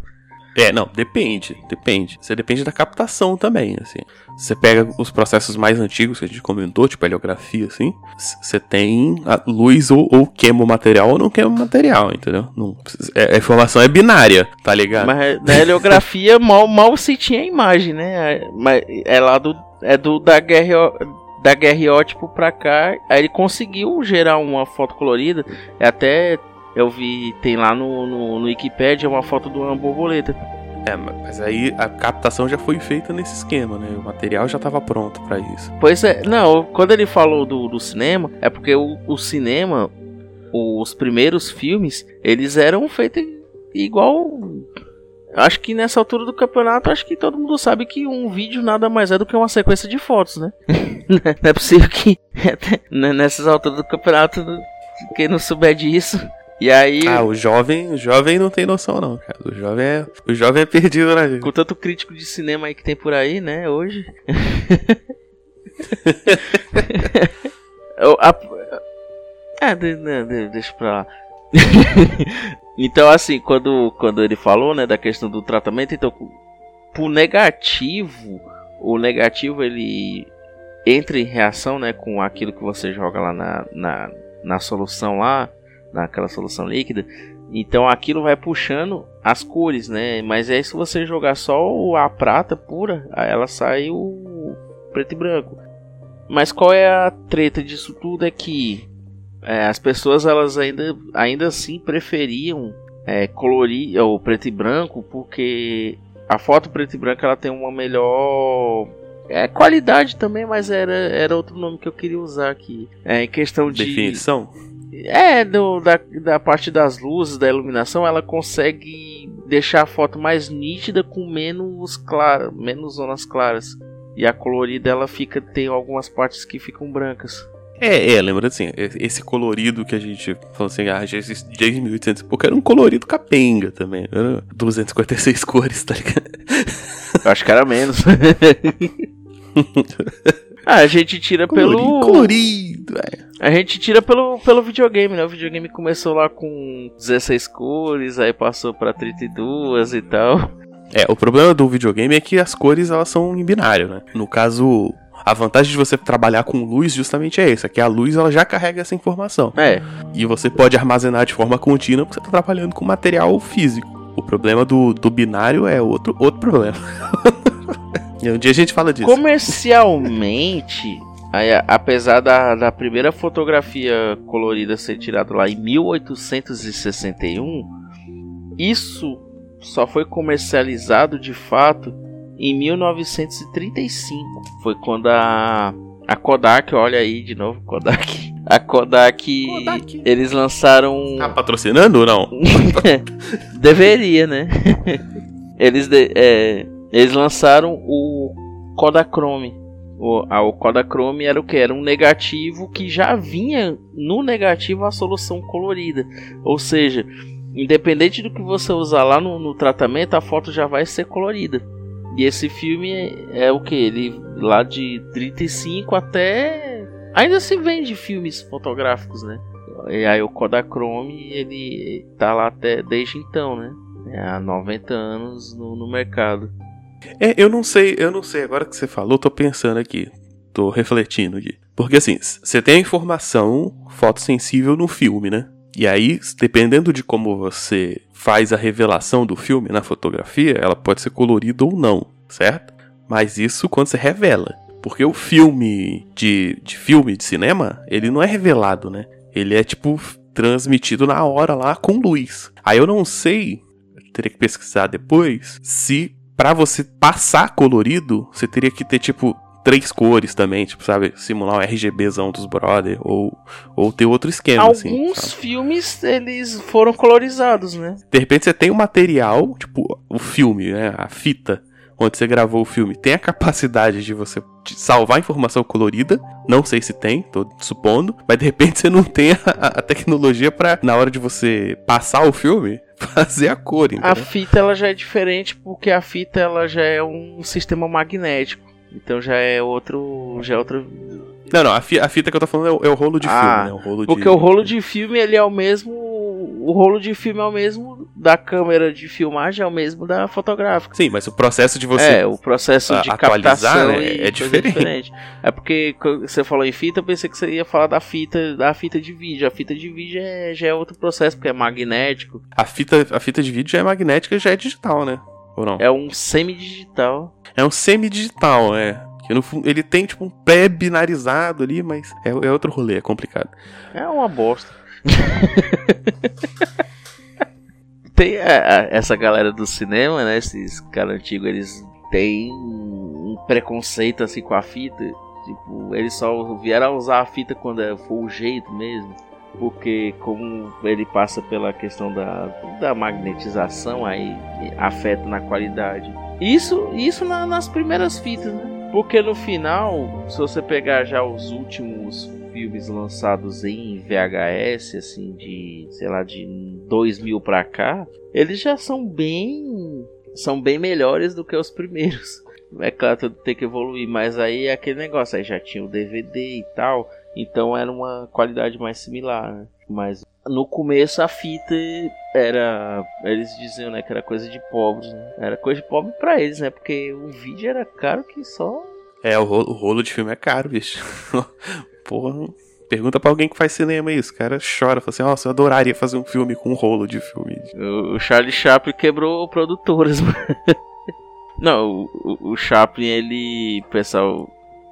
É, não, depende, depende. Você depende da captação também, assim. Você pega os processos mais antigos que a gente comentou, tipo heliografia, assim, você tem luz ou, ou queima o material ou não queima o material, entendeu? Não, é- a informação é binária, tá ligado? Mas na heliografia mal, mal se tinha a imagem, né? Mas é lá do. É do da guerra da guerreótipo pra cá. Aí ele conseguiu gerar uma foto colorida. É Até eu vi, tem lá no, no, no Wikipedia uma foto de uma borboleta. É, mas aí a captação já foi feita nesse esquema, né? O material já tava pronto pra isso. Pois é, não, quando ele falou do, do cinema, é porque o, o cinema, os primeiros filmes, eles eram feitos igual. Acho que nessa altura do campeonato, acho que todo mundo sabe que um vídeo nada mais é do que uma sequência de fotos, né? não é possível que nessas alturas do campeonato, quem não souber disso. E aí, Ah, o jovem, o jovem não tem noção não, cara. O jovem é, o jovem é perdido na vida. com tanto crítico de cinema aí que tem por aí, né, hoje. A- É, de- deixa pra lá. então, assim, quando, quando ele falou, né, da questão do tratamento, então, pro negativo, o negativo ele entra em reação, né, com aquilo que você joga lá na, na, na solução lá, naquela solução líquida. Então aquilo vai puxando as cores, né? Mas aí se você jogar só a prata pura, ela sai o preto e branco. Mas qual é a treta disso tudo é que é, as pessoas elas ainda, ainda assim preferiam é, colorir o preto e branco porque a foto preto e branco ela tem uma melhor é, qualidade também, mas era, era outro nome que eu queria usar aqui. É, em questão de Definição? É, do, da, da parte das luzes, da iluminação, ela consegue deixar a foto mais nítida com menos clara, menos zonas claras. E a colorida ela fica tem algumas partes que ficam brancas. É, é, lembra assim, esse colorido que a gente falou assim, ah, já existe desde 1800 e pouco, era um colorido capenga também, era 256 cores, tá ligado? Eu acho que era menos. ah, a gente tira Colorido, pelo colorido, é. A gente tira pelo, pelo videogame, né? O videogame começou lá com 16 cores, aí passou pra 32 e tal. É, o problema do videogame é que as cores elas são em binário, né? No caso, a vantagem de você trabalhar com luz justamente é essa, que a luz ela já carrega essa informação. É, E você pode armazenar de forma contínua porque você está trabalhando com material físico. O problema do, do binário é outro, outro problema. e um dia a gente fala disso. comercialmente, aí, apesar da, da primeira fotografia colorida ser tirada lá em 1861, isso só foi comercializado de fato em 1935. Foi quando a, a Kodak, olha aí de novo, Kodak. A Kodak, Kodak. eles lançaram. Tá patrocinando ou não? Deveria, né? eles, de- é, eles lançaram o Kodachrome. O, ah, o Kodachrome era o que? Era um negativo que já vinha no negativo a solução colorida. Ou seja, independente do que você usar lá no, no tratamento, a foto já vai ser colorida. E esse filme é, é o que? Ele lá de 35 até. Ainda se vende filmes fotográficos, né? E aí o Kodachrome ele tá lá até desde então, né? Há 90 anos no, no mercado. É, eu não sei, eu não sei. Agora que você falou, tô pensando aqui. Tô refletindo aqui. Porque assim, você tem a informação fotossensível no filme, né? E aí, dependendo de como você faz a revelação do filme na fotografia, ela pode ser colorida ou não, certo? Mas isso quando você revela. Porque o filme de, de filme de cinema, ele não é revelado, né? Ele é tipo transmitido na hora lá com luz. Aí eu não sei, teria que pesquisar depois, se Pra você passar colorido, você teria que ter, tipo, três cores também, tipo, sabe? Simular o RGBzão dos brother, ou, ou ter outro esquema, assim. Alguns sabe? filmes eles foram colorizados, né? De repente você tem o material, tipo, o filme, né? A fita onde você gravou o filme tem a capacidade de você salvar informação colorida. Não sei se tem, tô supondo. Mas de repente você não tem a, a tecnologia pra, na hora de você passar o filme, fazer a cor, A entendeu? fita ela já é diferente porque a fita ela já é um sistema magnético. Então já é outro, já é outro. Não, não, a, fi- a fita que eu tô falando é o, é o rolo de Ah, filme, né? O rolo Porque de... o rolo de filme ele é o mesmo, o rolo de filme é o mesmo da câmera de filmagem é o mesmo da fotográfica. Sim, mas o processo de você. é, o processo de atualizar, captação né, é coisa diferente. É porque você falou em fita, eu pensei que você ia falar da fita, da fita de vídeo. A fita de vídeo é, já é outro processo, porque é magnético. A, fita, a fita de vídeo já é magnética e já é digital, né? Ou não? É um semi-digital. É um semi-digital, é. Que no fundo ele tem tipo um pré-binarizado ali, mas é, é outro rolê, é complicado. É uma bosta. Tem é, é, essa galera do cinema, né? Esses caras antigos, eles têm um preconceito assim com a fita. Tipo, eles só vieram a usar a fita quando é- for o jeito mesmo. Porque como ele passa pela questão da, da magnetização, aí afeta na qualidade. Isso, isso na- nas primeiras fitas, né? Porque no final, se você pegar já os últimos filmes lançados em VHS, assim, de, sei lá, de 2000 pra cá, eles já são bem. são bem melhores do que os primeiros. É claro, tudo tem que evoluir, mas aí é aquele negócio, aí já tinha o DVD e tal, então era uma qualidade mais similar, né? Mas no começo a fita era. Eles diziam, né, que era coisa de pobres, né? Era coisa de pobre pra eles, né? Porque o vídeo era caro que só. É, o rolo, o rolo de filme é caro, bicho. Porra. Pergunta pra alguém que faz cinema isso. O cara chora, fala assim: Nossa, eu adoraria fazer um filme com um rolo de filme. O Charlie Chaplin quebrou produtoras. mano. Não, o, o- o Chaplin, ele. O pessoal,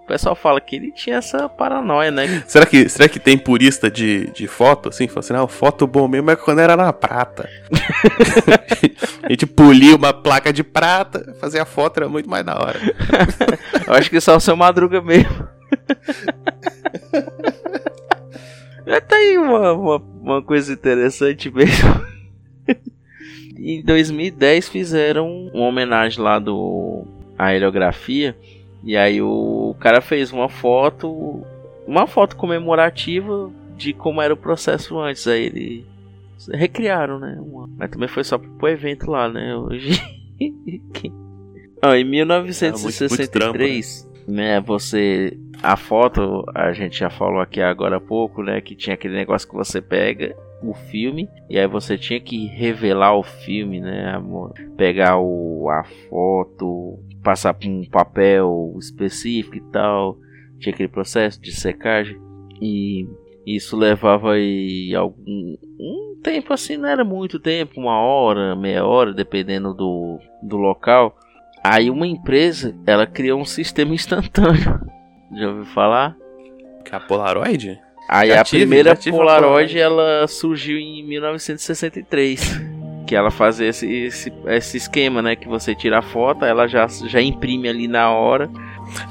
o pessoal fala que ele tinha essa paranoia, né? Será que, será que tem purista de, de foto, assim? Fala assim, ah, foto bom mesmo é quando era na prata. a gente polia uma placa de prata, fazer a foto era muito mais da hora. Eu acho que só o seu Madruga mesmo. É, tá aí uma, uma, uma coisa interessante mesmo. em 2010 fizeram uma homenagem lá do a heliografia e aí o cara fez uma foto, uma foto comemorativa de como era o processo antes. Aí ele recriaram, né? Mas também foi só pro evento lá, né? Hoje. Ah, em 1963, né, você a foto, a gente já falou aqui agora há pouco, né, que tinha aquele negócio que você pega o filme e aí você tinha que revelar o filme, né? Pegar o, a foto, passar por um papel específico e tal. Tinha aquele processo de secagem e isso levava aí algum um tempo assim, não era muito tempo, uma hora, meia hora, dependendo do, do local. Aí uma empresa, ela criou um sistema instantâneo. Já ouviu falar? Que é a Polaroid? Aí já a tive, primeira Polaroid, ela surgiu em 1963. Que ela fazia esse, esse, esse esquema, né? Que você tira a foto, ela já, já imprime ali na hora.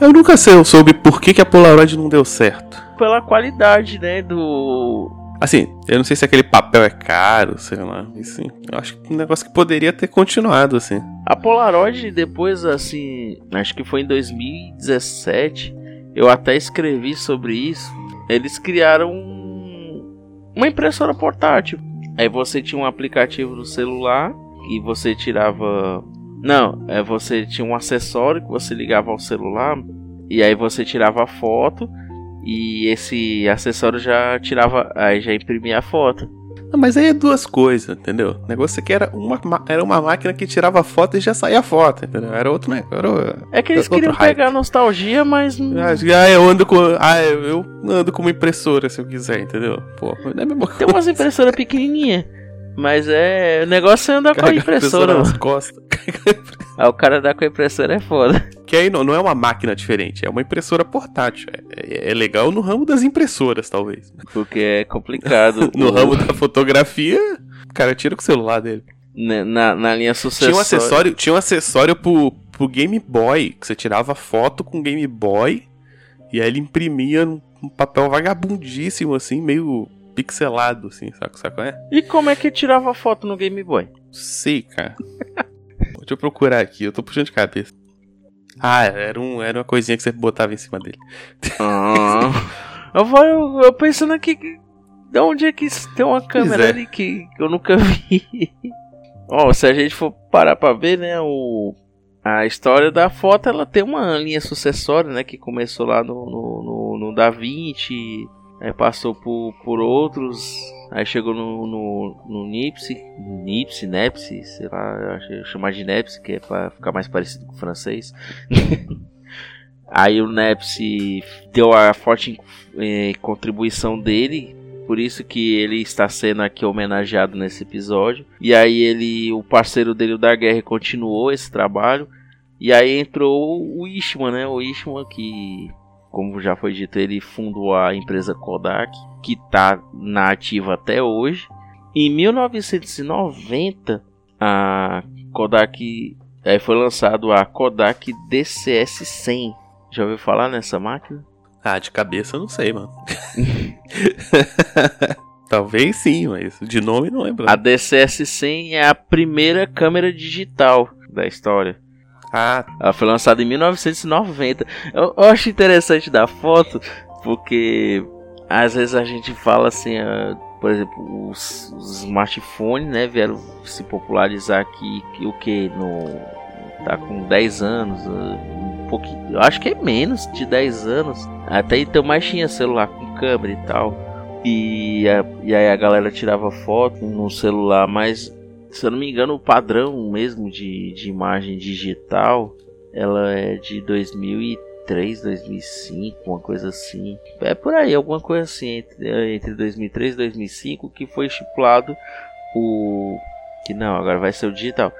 Eu nunca sei, eu soube por que, que a Polaroid não deu certo. Pela qualidade, né? Do. Assim, eu não sei se aquele papel é caro, sei lá. Assim, eu acho que é um negócio que poderia ter continuado, assim. A Polaroid, depois, assim, acho que foi em 2017, eu até escrevi sobre isso eles criaram uma impressora portátil. Aí você tinha um aplicativo no celular e você tirava. Não, é você tinha um acessório que você ligava ao celular e aí você tirava a foto e esse acessório já tirava, aí já imprimia a foto. Não, mas aí é duas coisas, entendeu? O negócio aqui era uma, era uma máquina que tirava foto e já saía foto, entendeu? Era outro negócio. é que eles queriam hype. pegar nostalgia, mas. Ah, eu ando com. Ah, eu ando com uma impressora se eu quiser, entendeu? Pô, não é mesmo Tem umas impressoras pequenininhas. Mas é. O negócio é andar com a impressora. Nas costas. Aí o cara dá com a impressora é foda. Que aí não, não é uma máquina diferente, é uma impressora portátil. É, é, é legal no ramo das impressoras, talvez. Porque é complicado. no o... ramo da fotografia, o cara tira com o celular dele. Na, na, na linha sucessória. Tinha um acessório, tinha um acessório pro, pro Game Boy, que você tirava foto com Game Boy e aí ele imprimia um papel vagabundíssimo, assim, meio pixelado, assim, saca, saca, é? E como é que tirava foto no Game Boy? Sei, cara. Deixa eu procurar aqui, eu tô puxando de cabeça. Ah, era, um, era uma coisinha que você botava em cima dele. Ah, eu, vou, eu, eu pensando aqui, de onde é que tem uma câmera é. ali que, que eu nunca vi? Ó, oh, se a gente for parar pra ver, né, o, a história da foto, ela tem uma linha sucessória, né, que começou lá no, no, no, no Da Vinci, Aí passou por, por outros. Aí chegou no, no, no Nipsey, Nipsey, Nepsy, sei lá, chamar de Nepsy, que é pra ficar mais parecido com o francês. Aí o Nepsy deu a forte eh, contribuição dele, por isso que ele está sendo aqui homenageado nesse episódio. E aí ele, o parceiro dele, o da guerra, continuou esse trabalho. E aí entrou o Ishman, né? O Ishman que como já foi dito, ele fundou a empresa Kodak, que está na ativa até hoje. Em 1990, a Kodak é, foi lançado a Kodak DCS-100. Já ouviu falar nessa máquina? Ah, de cabeça eu não sei, mano. Talvez sim, mas de nome não lembro. A DCS-100 é a primeira câmera digital da história. Ah. Ela foi lançada em 1990. Eu, eu acho interessante da foto, porque às vezes a gente fala assim, uh, por exemplo, os, os, smartphones, né, vieram se popularizar aqui, que, o que no tá com 10 anos, uh, um pouquinho, eu acho que é menos de 10 anos. Até então mais tinha celular com câmera e tal. E, a, e aí a galera tirava foto no celular, mas se eu não me engano, o padrão mesmo de, de imagem digital ela é de 2003, 2005, uma coisa assim. É por aí, alguma coisa assim, entre, entre 2003 e 2005 que foi estipulado o. Que não, agora vai ser o digital.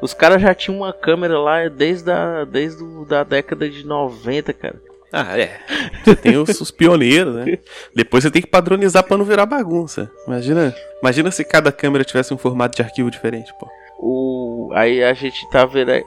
Os caras já tinham uma câmera lá desde a, desde da década de 90, cara. Ah, é. Você tem os, os, pioneiros, né? Depois você tem que padronizar para não virar bagunça. Imagina, imagina se cada câmera tivesse um formato de arquivo diferente, pô. O, aí a gente tá vendo a,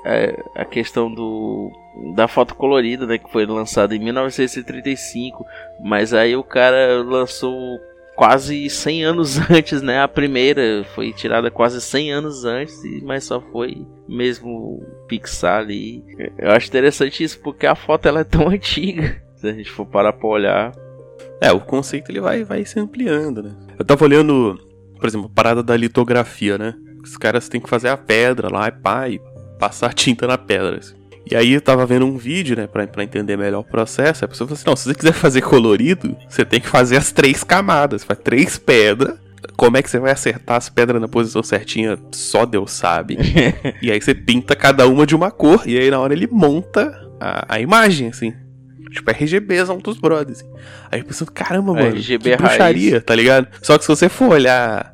a, questão do da foto colorida, né, que foi lançada em 1935, mas aí o cara lançou quase 100 anos antes, né? A primeira foi tirada quase 100 anos antes, mas só foi mesmo Pixar ali. Eu acho interessante isso porque a foto ela é tão antiga. Se a gente for parar pra olhar. É, o conceito ele vai, vai se ampliando, né? Eu tava olhando, por exemplo, a parada da litografia, né? Os caras têm que fazer a pedra lá e pá, e passar tinta na pedra. Assim. E aí eu tava vendo um vídeo, né, pra, pra entender melhor o processo. A pessoa falou assim: não, se você quiser fazer colorido, você tem que fazer as três camadas. Faz três pedras Como é que você vai acertar as pedras na posição certinha, só Deus sabe. e aí você pinta cada uma de uma cor, e aí na hora ele monta a, a imagem, assim. Tipo, RGBzão dos brothers. Assim. Aí eu pensando, caramba, mano, RGB que bruxaria, tá ligado? Só que se você for olhar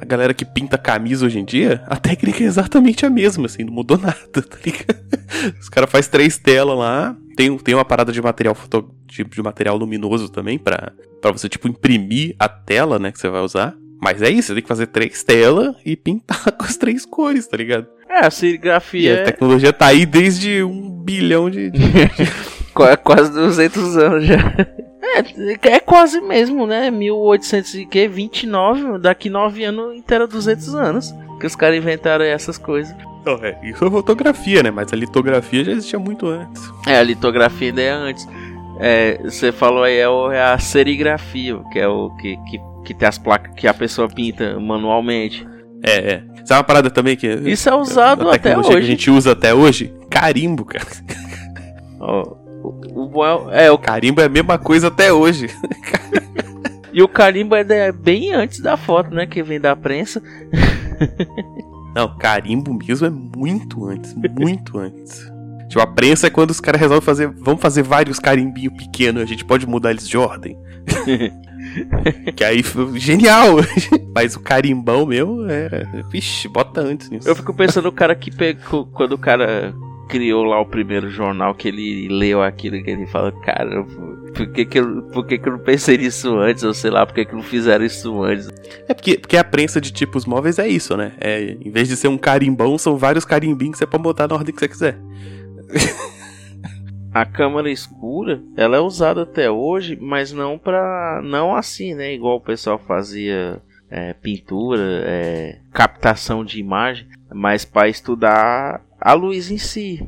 a galera que pinta camisa hoje em dia, a técnica é exatamente a mesma, assim, não mudou nada, tá ligado? Os caras fazem três telas lá, tem, tem uma parada de material foto, de, de material luminoso também, pra, pra você, tipo, imprimir a tela, né, que você vai usar. Mas é isso, você tem que fazer três telas e pintar com as três cores, tá ligado? É, a serigrafia. E a tecnologia tá aí desde um bilhão de. de... Quase 200 anos já. É, é quase mesmo, né? 1829, daqui 9 anos inteira 200 anos que os caras inventaram essas coisas. É, isso é fotografia, né? Mas a litografia já existia muito antes. É, a litografia ainda é antes. É, você falou aí, é, o, é a serigrafia, que é o que, que, que tem as placas que a pessoa pinta manualmente. É, é. Sabe uma parada também que. Isso é usado até hoje. que a gente usa até hoje? Carimbo, cara. Oh, o, o, é, o carimbo é a mesma coisa até hoje. e o carimbo é bem antes da foto, né? Que vem da prensa. Não, carimbo mesmo é muito antes, muito antes. Tipo, a prensa é quando os caras resolvem fazer. Vamos fazer vários carimbinhos pequenos, a gente pode mudar eles de ordem. que aí genial! Mas o carimbão mesmo é. Vixe, bota antes nisso. Eu fico pensando no cara que pegou. Quando o cara criou lá o primeiro jornal que ele leu aquilo que ele fala, cara, por que que eu, por que que eu não pensei nisso antes? Ou sei lá, por que que não fizeram isso antes? É porque, porque a prensa de tipos móveis é isso, né? É, em vez de ser um carimbão, são vários carimbinhos que você pode botar na ordem que você quiser. a câmera escura, ela é usada até hoje, mas não para não assim, né? Igual o pessoal fazia é, pintura, é, captação de imagem, mas para estudar a luz em si.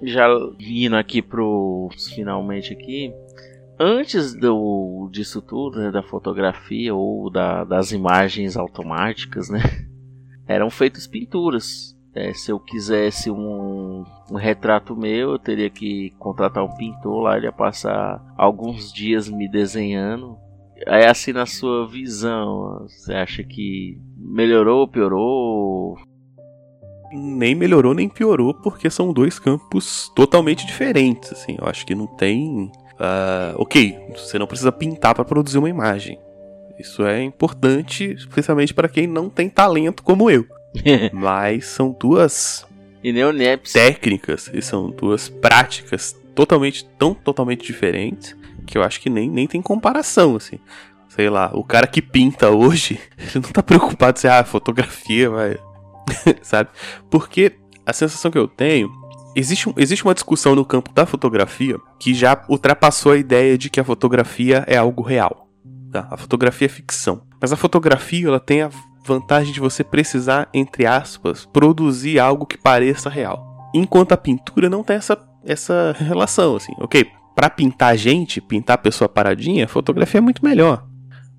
Já vindo aqui pro finalmente aqui, antes do disso tudo, né, da fotografia ou da, das imagens automáticas, né, eram feitas pinturas. É, se eu quisesse um, um, retrato meu, eu teria que contratar um pintor lá, ele ia passar alguns dias me desenhando Aí assim na sua visão, você acha que melhorou ou piorou? Nem melhorou nem piorou, porque são dois campos totalmente diferentes. Assim, eu acho que não tem. Uh, ok, você não precisa pintar para produzir uma imagem. Isso é importante, especialmente para quem não tem talento como eu. Mas são duas e nem o Neps. técnicas e são duas práticas totalmente tão totalmente diferentes que eu acho que nem, nem tem comparação, assim. Sei lá, o cara que pinta hoje, ele não tá preocupado se a fotografia vai. sabe? Porque a sensação que eu tenho. Existe, existe uma discussão no campo da fotografia que já ultrapassou a ideia de que a fotografia é algo real. Tá? A fotografia é ficção. Mas a fotografia ela tem a vantagem de você precisar, entre aspas, produzir algo que pareça real. Enquanto a pintura não tem essa, essa relação, assim. Ok, para pintar gente, pintar a pessoa paradinha, a fotografia é muito melhor.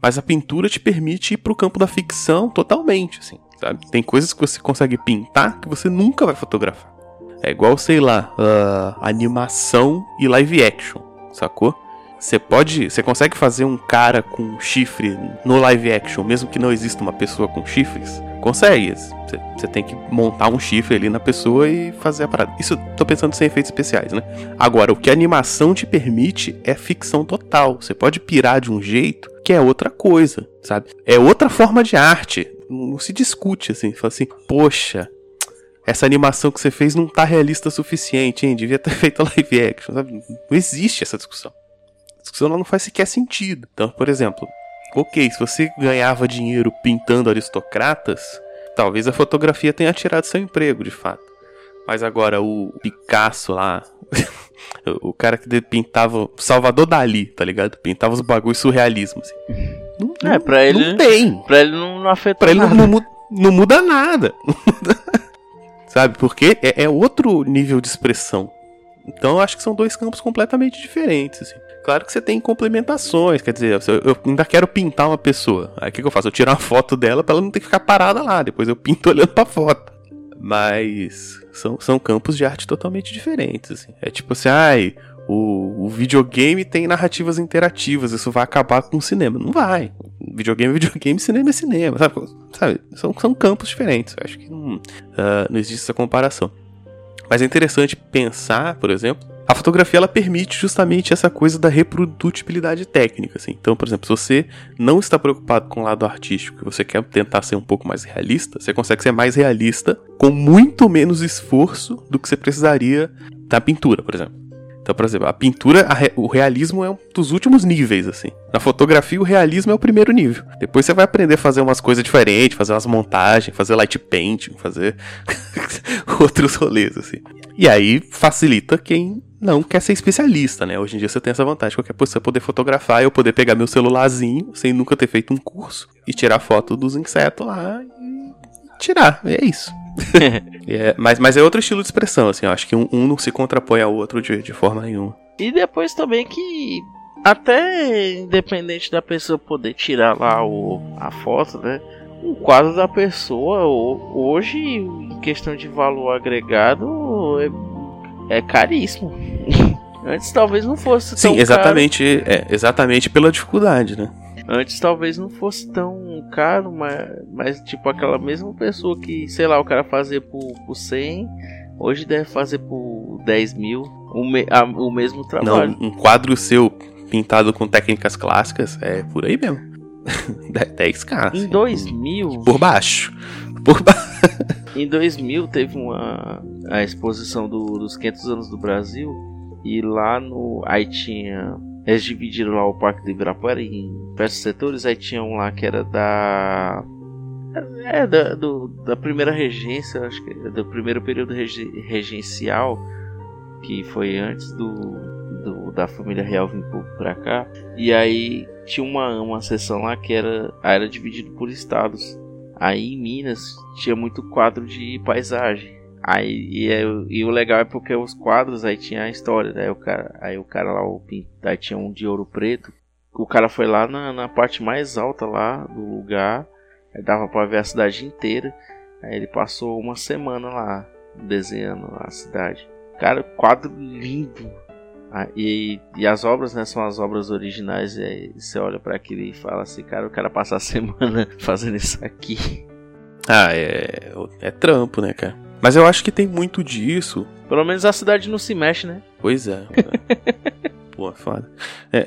Mas a pintura te permite ir pro campo da ficção totalmente, assim, sabe? Tem coisas que você consegue pintar que você nunca vai fotografar. É igual, sei lá, uh, animação e live action, sacou? Você pode, você consegue fazer um cara com chifre no live action, mesmo que não exista uma pessoa com chifres? Consegue. Você tem que montar um chifre ali na pessoa e fazer a parada. Isso tô pensando sem efeitos especiais, né? Agora, o que a animação te permite é ficção total. Você pode pirar de um jeito que é outra coisa, sabe? É outra forma de arte. Não se discute assim, fala assim, poxa, essa animação que você fez não tá realista o suficiente, hein? Devia ter feito live action, sabe? Não existe essa discussão. Discussão não faz sequer sentido. Então, por exemplo, ok, se você ganhava dinheiro pintando aristocratas, talvez a fotografia tenha tirado seu emprego, de fato. Mas agora o Picasso lá, o cara que pintava Salvador Dali, tá ligado? Pintava os bagulhos surrealismo, assim. Não, é, pra ele. Não tem. Pra ele não, não afeta pra nada. ele não, não, não muda nada. Sabe? Porque é, é outro nível de expressão. Então eu acho que são dois campos completamente diferentes. Assim. Claro que você tem complementações, quer dizer, eu ainda quero pintar uma pessoa. Aí o que, eu faço? Eu tiro uma foto dela pra ela não ter que ficar parada lá. Depois eu pinto olhando pra foto. Mas são, são campos de arte totalmente diferentes. Assim. É tipo assim, ai, o, o, videogame tem narrativas interativas, isso vai acabar com o cinema. Não vai. Videogame é videogame, cinema é cinema, sabe? sabe? São, são campos diferentes. Acho que não, uh, não existe essa comparação. Mas é interessante pensar, por exemplo, a fotografia ela permite justamente essa coisa da reprodutibilidade técnica. Assim. Então, por exemplo, se você não está preocupado com o lado artístico e você quer tentar ser um pouco mais realista, você consegue ser mais realista com muito menos esforço do que você precisaria da pintura, por exemplo. Então, por exemplo, a pintura, a re, o realismo é um dos últimos níveis, assim. Na fotografia, o realismo é o primeiro nível. Depois você vai aprender a fazer umas coisas diferentes, fazer umas montagens, fazer light painting, fazer outros rolês, assim. E aí facilita quem não quer ser especialista, né? Hoje em dia você tem essa vantagem, qualquer pessoa poder fotografar, eu poder pegar meu celularzinho, sem nunca ter feito um curso, e tirar foto dos insetos lá e tirar. É isso. é, mas, mas é outro estilo de expressão, assim, eu acho que um, um não se contrapõe ao outro de, de forma nenhuma. E depois também que até independente da pessoa poder tirar lá o, a foto, né? O quadro da pessoa hoje, em questão de valor agregado, é, é caríssimo. Antes talvez não fosse tão Sim, exatamente, caro. É, exatamente pela dificuldade, né? Antes talvez não fosse tão caro, mas, mas tipo aquela mesma pessoa que, sei lá, o cara fazia por, por 100, hoje deve fazer por 10 mil o, me, a, o mesmo trabalho. Não, um quadro seu pintado com técnicas clássicas é por aí mesmo. 10k. Assim, em 2000. Por baixo. Por baixo. em 2000 teve uma a exposição do, dos 500 anos do Brasil e lá no aí tinha eles dividiram lá o Parque do Ibirapuera em diversos setores. Aí tinha um lá que era da. É, da, do, da primeira regência, acho que é do primeiro período regencial, que foi antes do, do da família real vir pra cá. E aí tinha uma, uma seção lá que era, era dividido por estados. Aí em Minas tinha muito quadro de paisagem. Aí, e, é, e, o legal é porque os quadros aí tinha a história, né? O cara, aí o cara lá, o aí tinha um de ouro preto. O cara foi lá na, na parte mais alta lá do lugar, dava para ver a cidade inteira. Aí ele passou uma semana lá desenhando a cidade. Cara, quadro lindo. Ah, e, e as obras, né, são as obras originais. E aí você olha para aquilo e fala assim, cara, o cara passa a semana fazendo isso aqui. Ah, é, é trampo, né, cara? Mas eu acho que tem muito disso. Pelo menos a cidade não se mexe, né? Pois é. Pô, foda. É.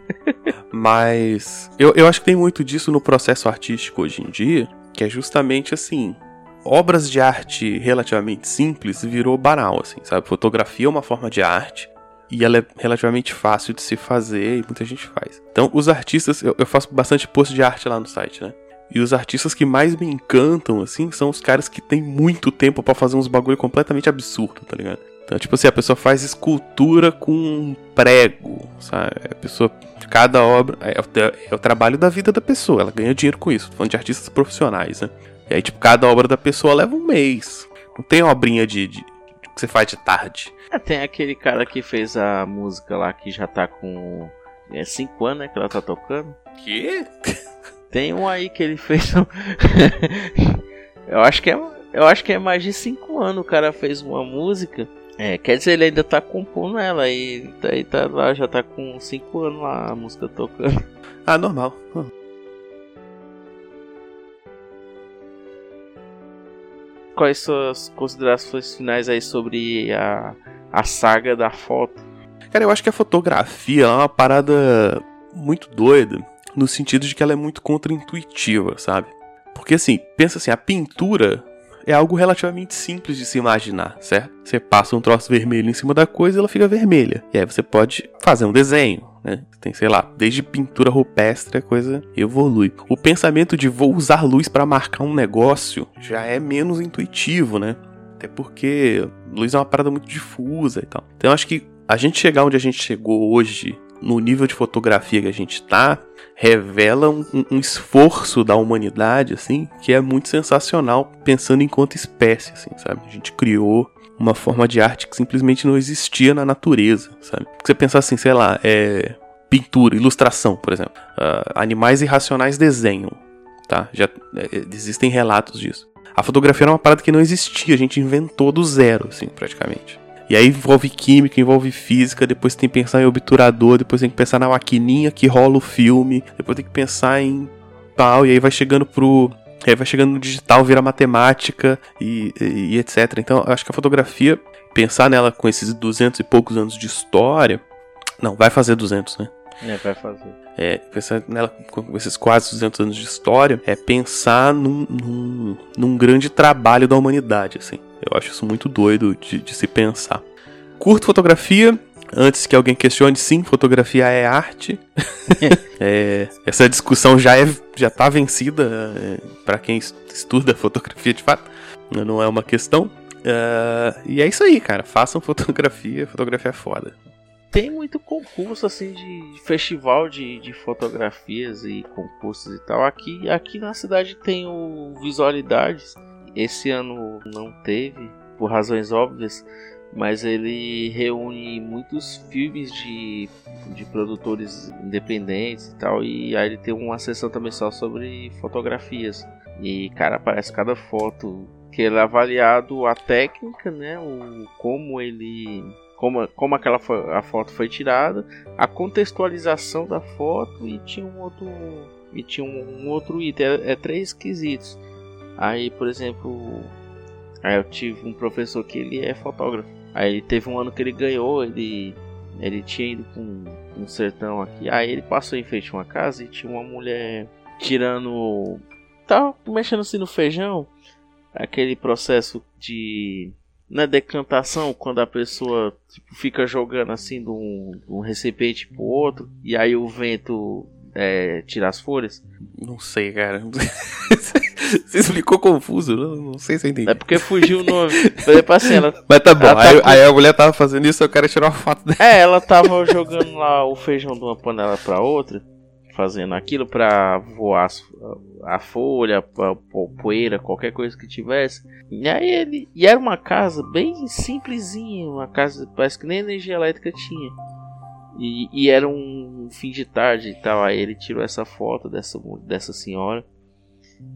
Mas eu, eu acho que tem muito disso no processo artístico hoje em dia, que é justamente assim. Obras de arte relativamente simples virou banal, assim, sabe? Fotografia é uma forma de arte e ela é relativamente fácil de se fazer e muita gente faz. Então, os artistas, eu, eu faço bastante post de arte lá no site, né? E os artistas que mais me encantam, assim, são os caras que têm muito tempo para fazer uns bagulho completamente absurdo, tá ligado? Então, tipo assim, a pessoa faz escultura com prego, sabe? A pessoa, cada obra, é, é, é, o trabalho da vida da pessoa, ela ganha dinheiro com isso. Tô falando de artistas profissionais, né? E aí, tipo, cada obra da pessoa leva um mês. Não tem obrinha de, de que você faz de tarde. É, tem aquele cara que fez a música lá que já tá com 5 é, anos, né? Que ela tá tocando. Que? Tem um aí que ele fez. eu acho que é, eu acho que é mais de 5 anos o cara fez uma música. É, quer dizer, ele ainda tá compondo ela e aí tá lá, já tá com 5 anos lá a música tocando. Ah, normal. Quais suas considerações finais aí sobre a, a saga da foto? Cara, eu acho que a fotografia é uma parada muito doida no sentido de que ela é muito contraintuitiva, sabe? Porque assim, pensa assim, a pintura é algo relativamente simples de se imaginar, certo? Você passa um troço vermelho em cima da coisa e ela fica vermelha. E aí você pode fazer um desenho, né? Tem, sei lá, desde pintura rupestre a coisa evolui. O pensamento de vou usar luz para marcar um negócio já é menos intuitivo, né? Até porque luz é uma parada muito difusa e tal. Então eu acho que a gente chegar onde a gente chegou hoje no nível de fotografia que a gente tá, revela um, um, esforço da humanidade, assim, que é muito sensacional, pensando enquanto espécie, assim, sabe? A gente criou uma forma de arte que simplesmente não existia na natureza, sabe? Porque você pensar assim, sei lá, é pintura, ilustração, por exemplo. Uh, animais irracionais desenham, tá? Já é, existem relatos disso. A fotografia era uma parada que não existia, a gente inventou do zero, assim, praticamente. E aí envolve química, envolve física, depois tem que pensar em obturador, depois tem que pensar na maquininha que rola o filme, depois tem que pensar em tal, e aí vai chegando pro. Aí vai chegando no digital, vira matemática e, e, e etc. Então, eu acho que a fotografia, pensar nela com esses 200 e poucos anos de história. Não, vai fazer 200, né? É, vai fazer. É, pensar nela com esses quase 200 anos de história é pensar num, num, num grande trabalho da humanidade, assim. Eu acho isso muito doido de, de se pensar. Curto fotografia, antes que alguém questione, sim, fotografia é arte. é, essa discussão já é já tá vencida é, para quem estuda fotografia de fato. Não é uma questão. Uh, e é isso aí, cara. Façam fotografia. Fotografia é foda tem muito concurso assim de festival de, de fotografias e concursos e tal. Aqui, aqui na cidade tem o Visualidades. Esse ano não teve, por razões óbvias, mas ele reúne muitos filmes de, de produtores independentes e tal. E aí ele tem uma sessão também só sobre fotografias. E cara, aparece cada foto que ele é avaliado a técnica, né? O como ele como, como aquela a foto foi tirada, a contextualização da foto e tinha um outro e tinha um, um outro item, é, é, três quesitos. Aí, por exemplo, aí eu tive um professor que ele é fotógrafo. Aí teve um ano que ele ganhou, ele ele tinha ido com um, sertão aqui. Aí ele passou em frente a uma casa e tinha uma mulher tirando tava mexendo assim no feijão, aquele processo de na decantação, quando a pessoa tipo, fica jogando assim de um, de um recipiente pro outro, e aí o vento é, tira as folhas? Não sei, cara. Você explicou confuso, não, não sei se eu entendi. É porque fugiu o nome. Tipo assim, ela, Mas tá bom, aí, tá... aí, a mulher tava fazendo isso, eu quero tirar uma foto dela. É, ela tava jogando lá o feijão de uma panela pra outra fazendo aquilo para voar a folha, a poeira, qualquer coisa que tivesse. E aí ele. E era uma casa bem simplesinha, uma casa parece que nem energia elétrica tinha. E, e, era um fim de tarde e tal. Aí ele tirou essa foto dessa, dessa senhora.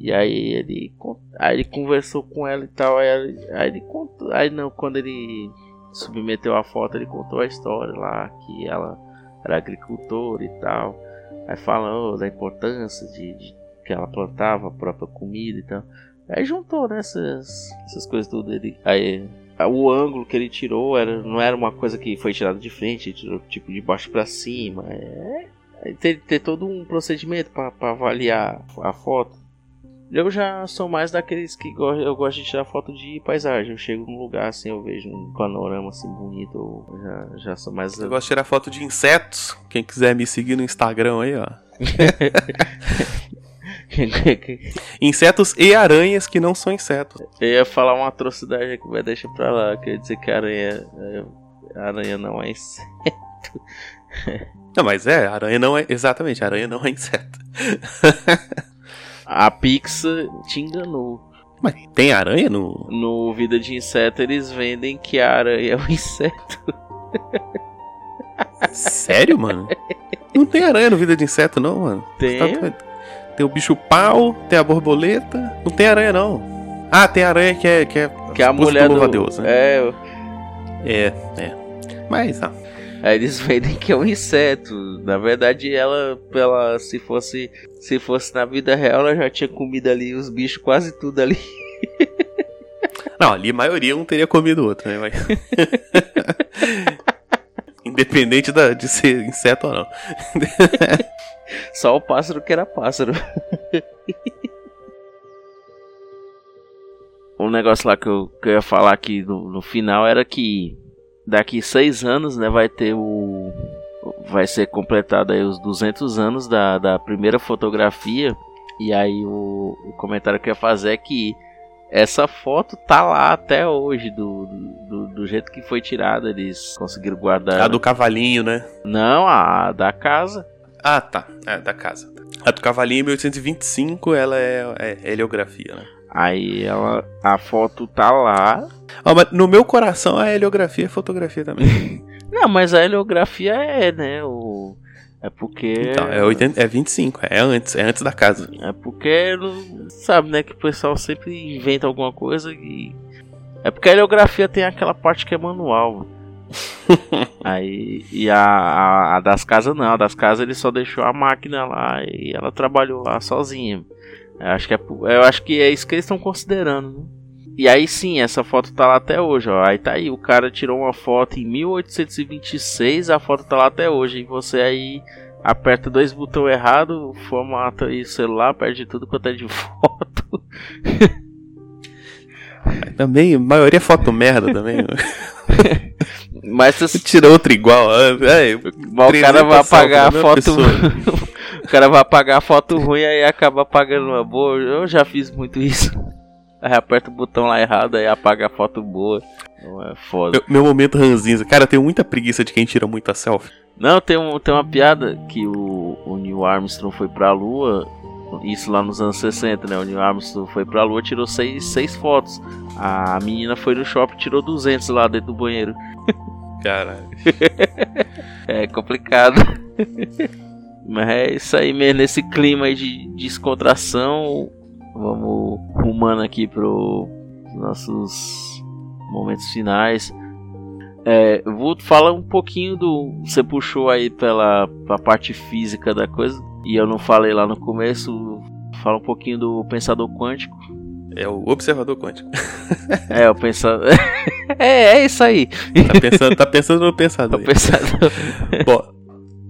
E aí ele, aí ele conversou com ela e tal. Aí, ele, aí ele contou. Aí não, quando ele submeteu a foto, ele contou a história lá. Que ela era agricultora e tal. Aí falou da importância de, de, que ela plantava a própria comida e tal. Aí juntou né, essas, essas coisas tudo. Ele, aí o ângulo que ele tirou era, não era uma coisa que foi tirada de frente, ele tirou tipo de baixo para cima. É, ter, ter todo um procedimento para avaliar a foto. Eu já sou mais daqueles que go eu gosto de tirar foto de paisagem. Eu chego num lugar assim, eu vejo um panorama assim bonito. Eu já, já sou mais. Eu gosto de tirar foto de insetos. Quem quiser me seguir no Instagram aí, ó. insetos e aranhas que não são insetos. Eu ia falar uma atrocidade aqui, mas deixa pra lá. Quer dizer que aranha. Aranha não é inseto. Não, mas é, aranha não é. Exatamente, aranha não é inseto. A Pixar te enganou. Mas tem aranha no. No Vida de Inseto eles vendem que a aranha é um inseto. Sério, mano? Não tem aranha no Vida de Inseto, não, mano. Tem. Tá... Tem o bicho pau, tem a borboleta. Não tem aranha, não. Ah, tem aranha que é. Que é, que é a mulher do... Deus, né? É. É, é. Mas, ah. Aí eles vendem que é um inseto. Na verdade, ela, ela se fosse se fosse na vida real, ela já tinha comido ali os bichos quase tudo ali. Não, ali a maioria um teria comido outro, né? Mas... Independente da, de ser inseto ou não. Só o pássaro que era pássaro. um negócio lá que eu, que eu ia falar aqui no, no final era que daqui seis anos, né, vai ter o vai ser completado aí os 200 anos da, da primeira fotografia e aí o, o comentário que eu ia fazer é que essa foto tá lá até hoje, do, do, do, jeito que foi tirada. Eles conseguiram guardar. A do cavalinho, né? Não, a da casa. Ah, tá. É, da casa. A do cavalinho, 1825, ela é, é heliografia, né? Aí ela, a foto tá lá. Oh, mas no meu coração a heliografia é fotografia também. Não, mas a heliografia é, né? O... É porque. Então, é, 80, é 25, é antes, é antes da casa. É porque, sabe, né, que o pessoal sempre inventa alguma coisa e É porque a heliografia tem aquela parte que é manual. Aí, e a, a, a, das casas não, a das casas ele só deixou a máquina lá e ela trabalhou lá sozinha. Eu acho que é, eu acho que é isso que eles estão considerando, né? E aí sim, essa foto tá lá até hoje, ó. Aí tá aí, o cara tirou uma foto em 1826, a foto tá lá até hoje. E você aí aperta dois botões errados, formata aí o celular, perde tudo quanto é de foto. também, a maioria é foto merda também. Mas você tira outra igual. É, é o cara vai apagar a foto. O cara vai apagar a foto ruim e acaba apagando uma boa. Eu já fiz muito isso. Aí aperta o botão lá errado e apaga a foto boa. Não é foda. Meu, meu momento ranzinza. Cara, eu tenho muita preguiça de quem tira muita selfie. Não, tem, um, tem uma piada que o, o Neil Armstrong foi pra lua. Isso lá nos anos 60, né? O Neil Armstrong foi pra lua tirou seis, seis fotos. A menina foi no shopping tirou 200 lá dentro do banheiro. Caralho. é complicado. Mas é isso aí mesmo, nesse clima aí de descontração. Vamos rumando aqui pro nossos momentos finais. É, vou falar um pouquinho do. Você puxou aí pela, pela parte física da coisa, e eu não falei lá no começo. Fala um pouquinho do pensador quântico. É o observador quântico. é, o pensador. é, é isso aí. Tá pensando, tá pensando no pensador. O pensador. Bom,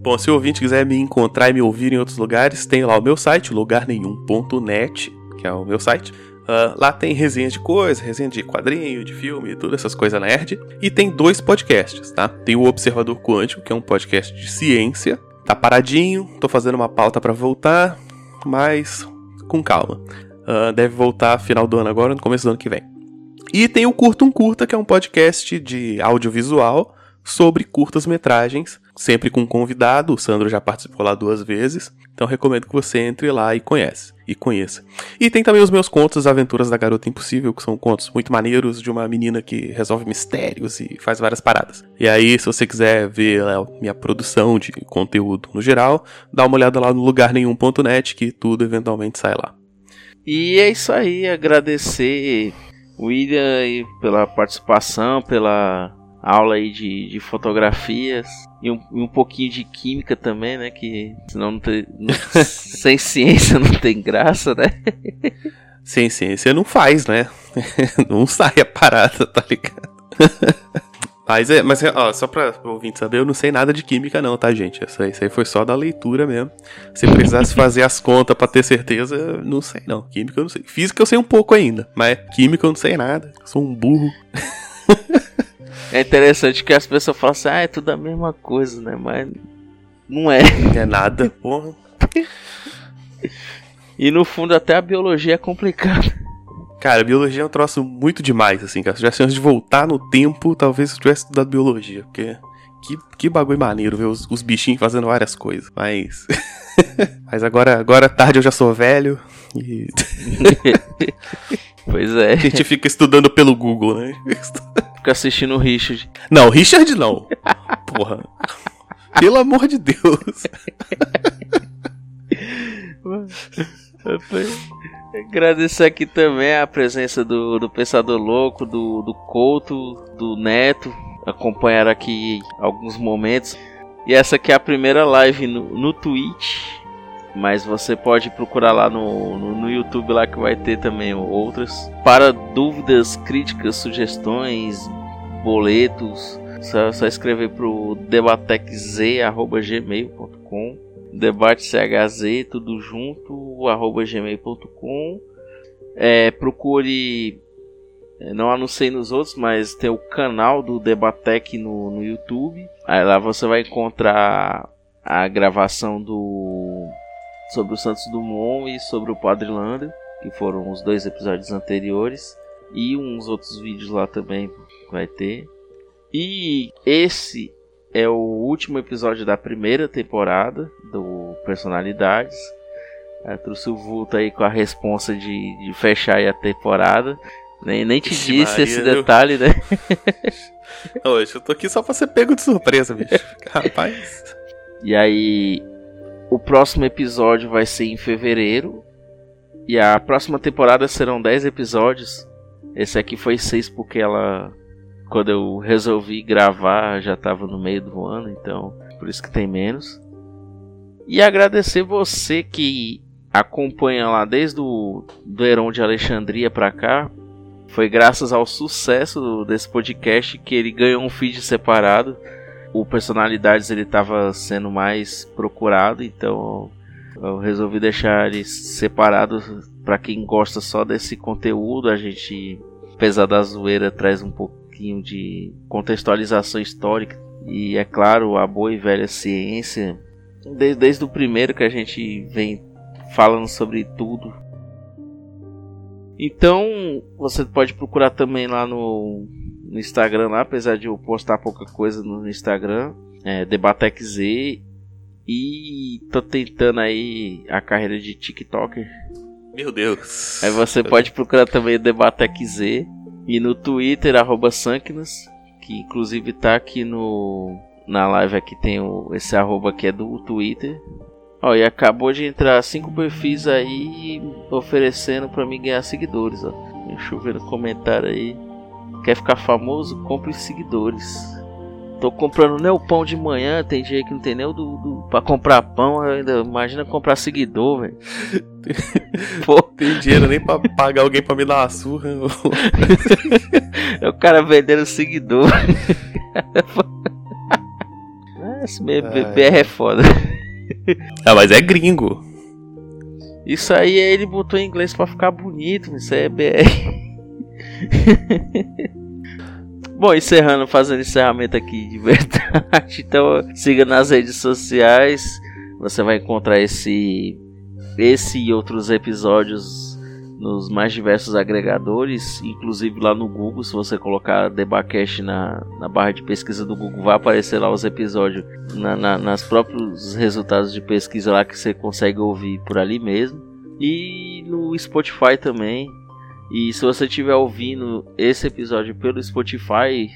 bom, se o ouvinte quiser me encontrar e me ouvir em outros lugares, tem lá o meu site, lugarnenhum.net que é o meu site. Uh, lá tem resenhas de coisa, resenha de quadrinho, de filme, todas essas coisas nerd. E tem dois podcasts, tá? Tem o Observador Quântico, que é um podcast de ciência. Tá paradinho, tô fazendo uma pauta para voltar, mas com calma. Uh, deve voltar final do ano agora, no começo do ano que vem. E tem o Curta um Curta, que é um podcast de audiovisual sobre curtas-metragens, sempre com um convidado. O Sandro já participou lá duas vezes. Então recomendo que você entre lá e conhece e conheça. E tem também os meus contos As Aventuras da Garota Impossível, que são contos muito maneiros de uma menina que resolve mistérios e faz várias paradas. E aí, se você quiser ver a minha produção de conteúdo no geral, dá uma olhada lá no lugarnenhum.net que tudo eventualmente sai lá. E é isso aí, agradecer William pela participação, pela aula aí de, de fotografias e um, e um pouquinho de química também, né? Que senão não tem, não, sem ciência não tem graça, né? Sem ciência não faz, né? não sai a parada, tá ligado? Mas é, mas é, ó, só pra ouvinte saber, eu não sei nada de química, não, tá, gente? Isso aí, isso aí foi só da leitura mesmo. Se precisasse fazer as contas pra ter certeza, não sei, não. Química eu não sei. Física eu sei um pouco ainda, mas química eu não sei nada. Eu sou um burro. É interessante que as pessoas falam assim, ah, é tudo a mesma coisa, né? Mas não é. Não é nada, porra. e no fundo até a biologia é complicada. Cara, a biologia é um troço muito demais, assim, cara. Se tivesse chance de voltar no tempo, talvez eu tivesse estudado biologia, porque que, que bagulho maneiro ver os, os bichinhos fazendo várias coisas. Mas. Mas agora, agora tarde eu já sou velho e. pois é. A gente fica estudando pelo Google, né? Fica assistindo o Richard. Não, Richard não. Porra. Pelo amor de Deus. Agradecer aqui também a presença do, do Pensador Louco, do, do Couto, do Neto. Acompanhar aqui alguns momentos. E essa aqui é a primeira live no, no Twitch. Mas você pode procurar lá no, no, no, YouTube lá que vai ter também outras. Para dúvidas, críticas, sugestões, boletos, só, só escrever pro debatecz@gmail.com, debatechz tudo junto arroba gmail.com. É, procure é, não anunciei nos outros, mas tem o canal do Debatec no, no YouTube. Aí lá você vai encontrar a gravação do sobre o Santos Dumont e sobre o Padre Landa, que foram os dois episódios anteriores, e uns outros vídeos lá também vai ter. E esse é o último episódio da primeira temporada do Personalidades. Eu trouxe o Vulto aí com a responsa de, de fechar a temporada. Nem, nem te Ixi, disse Maria, esse detalhe, né? Hoje eu tô aqui só pra ser pego de surpresa, bicho. Rapaz. E aí, o próximo episódio vai ser em fevereiro. E a próxima temporada serão 10 episódios. Esse aqui foi 6 porque ela. Quando eu resolvi gravar, já tava no meio do ano, então por isso que tem menos. E agradecer você que acompanha lá desde o do Heron de Alexandria para cá. Foi graças ao sucesso desse podcast que ele ganhou um feed separado. O Personalidades ele estava sendo mais procurado, então eu resolvi deixar ele separado para quem gosta só desse conteúdo. A gente, apesar da zoeira, traz um pouquinho de contextualização histórica e, é claro, a boa e velha ciência. Desde, desde o primeiro que a gente vem falando sobre tudo. Então, você pode procurar também lá no, no Instagram, lá, apesar de eu postar pouca coisa no Instagram, é, DebateXZ. E tô tentando aí a carreira de TikToker. Meu Deus. Aí você pode procurar também o DebateXZ. E no Twitter, arroba Sanknas, que inclusive tá aqui no, na live aqui tem o, esse arroba que é do Twitter. Ó, e acabou de entrar cinco perfis aí oferecendo para mim ganhar seguidores, ó. Deixa eu ver no comentário aí. Quer ficar famoso? Compre seguidores. Tô comprando nem o pão de manhã, tem dia que não tem nem o do, do pra comprar pão, ainda imagina comprar seguidor, velho. Pô, tem dinheiro nem pra pagar alguém pra me dar uma surra. é o cara vendendo seguidor. Esse BR é foda. Ah, mas é gringo. Isso aí ele botou em inglês para ficar bonito, isso aí é BR. Bom, encerrando, fazendo encerramento aqui de verdade. Então, siga nas redes sociais. Você vai encontrar esse esse e outros episódios nos mais diversos agregadores, inclusive lá no Google, se você colocar Debacast na, na barra de pesquisa do Google, vai aparecer lá os episódios na, na, nas próprios resultados de pesquisa lá que você consegue ouvir por ali mesmo. E no Spotify também. E se você estiver ouvindo esse episódio pelo Spotify,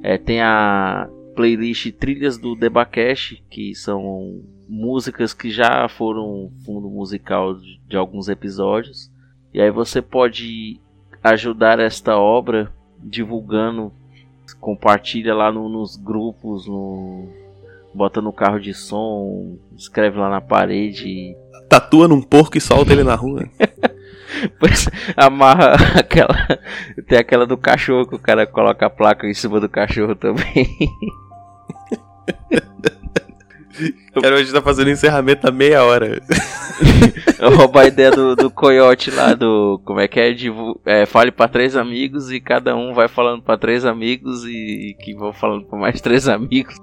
é, tem a playlist Trilhas do Debacast, que são músicas que já foram fundo musical de, de alguns episódios. E aí você pode ajudar esta obra divulgando, compartilha lá no, nos grupos, no, bota no carro de som, escreve lá na parede. Tatua num porco e solta ele na rua. Pois amarra aquela. Tem aquela do cachorro que o cara coloca a placa em cima do cachorro também. Cara, hoje tá fazendo encerramento há meia hora. Eu roubar a ideia do, do coiote lá, do. Como é que é? De, é fale para três amigos e cada um vai falando para três amigos e, e que vão falando para mais três amigos.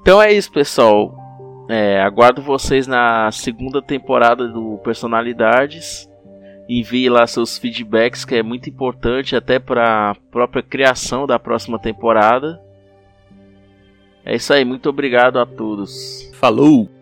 Então é isso, pessoal. É, aguardo vocês na segunda temporada do Personalidades. Envie lá seus feedbacks, que é muito importante até para a própria criação da próxima temporada. É isso aí, muito obrigado a todos. Falou!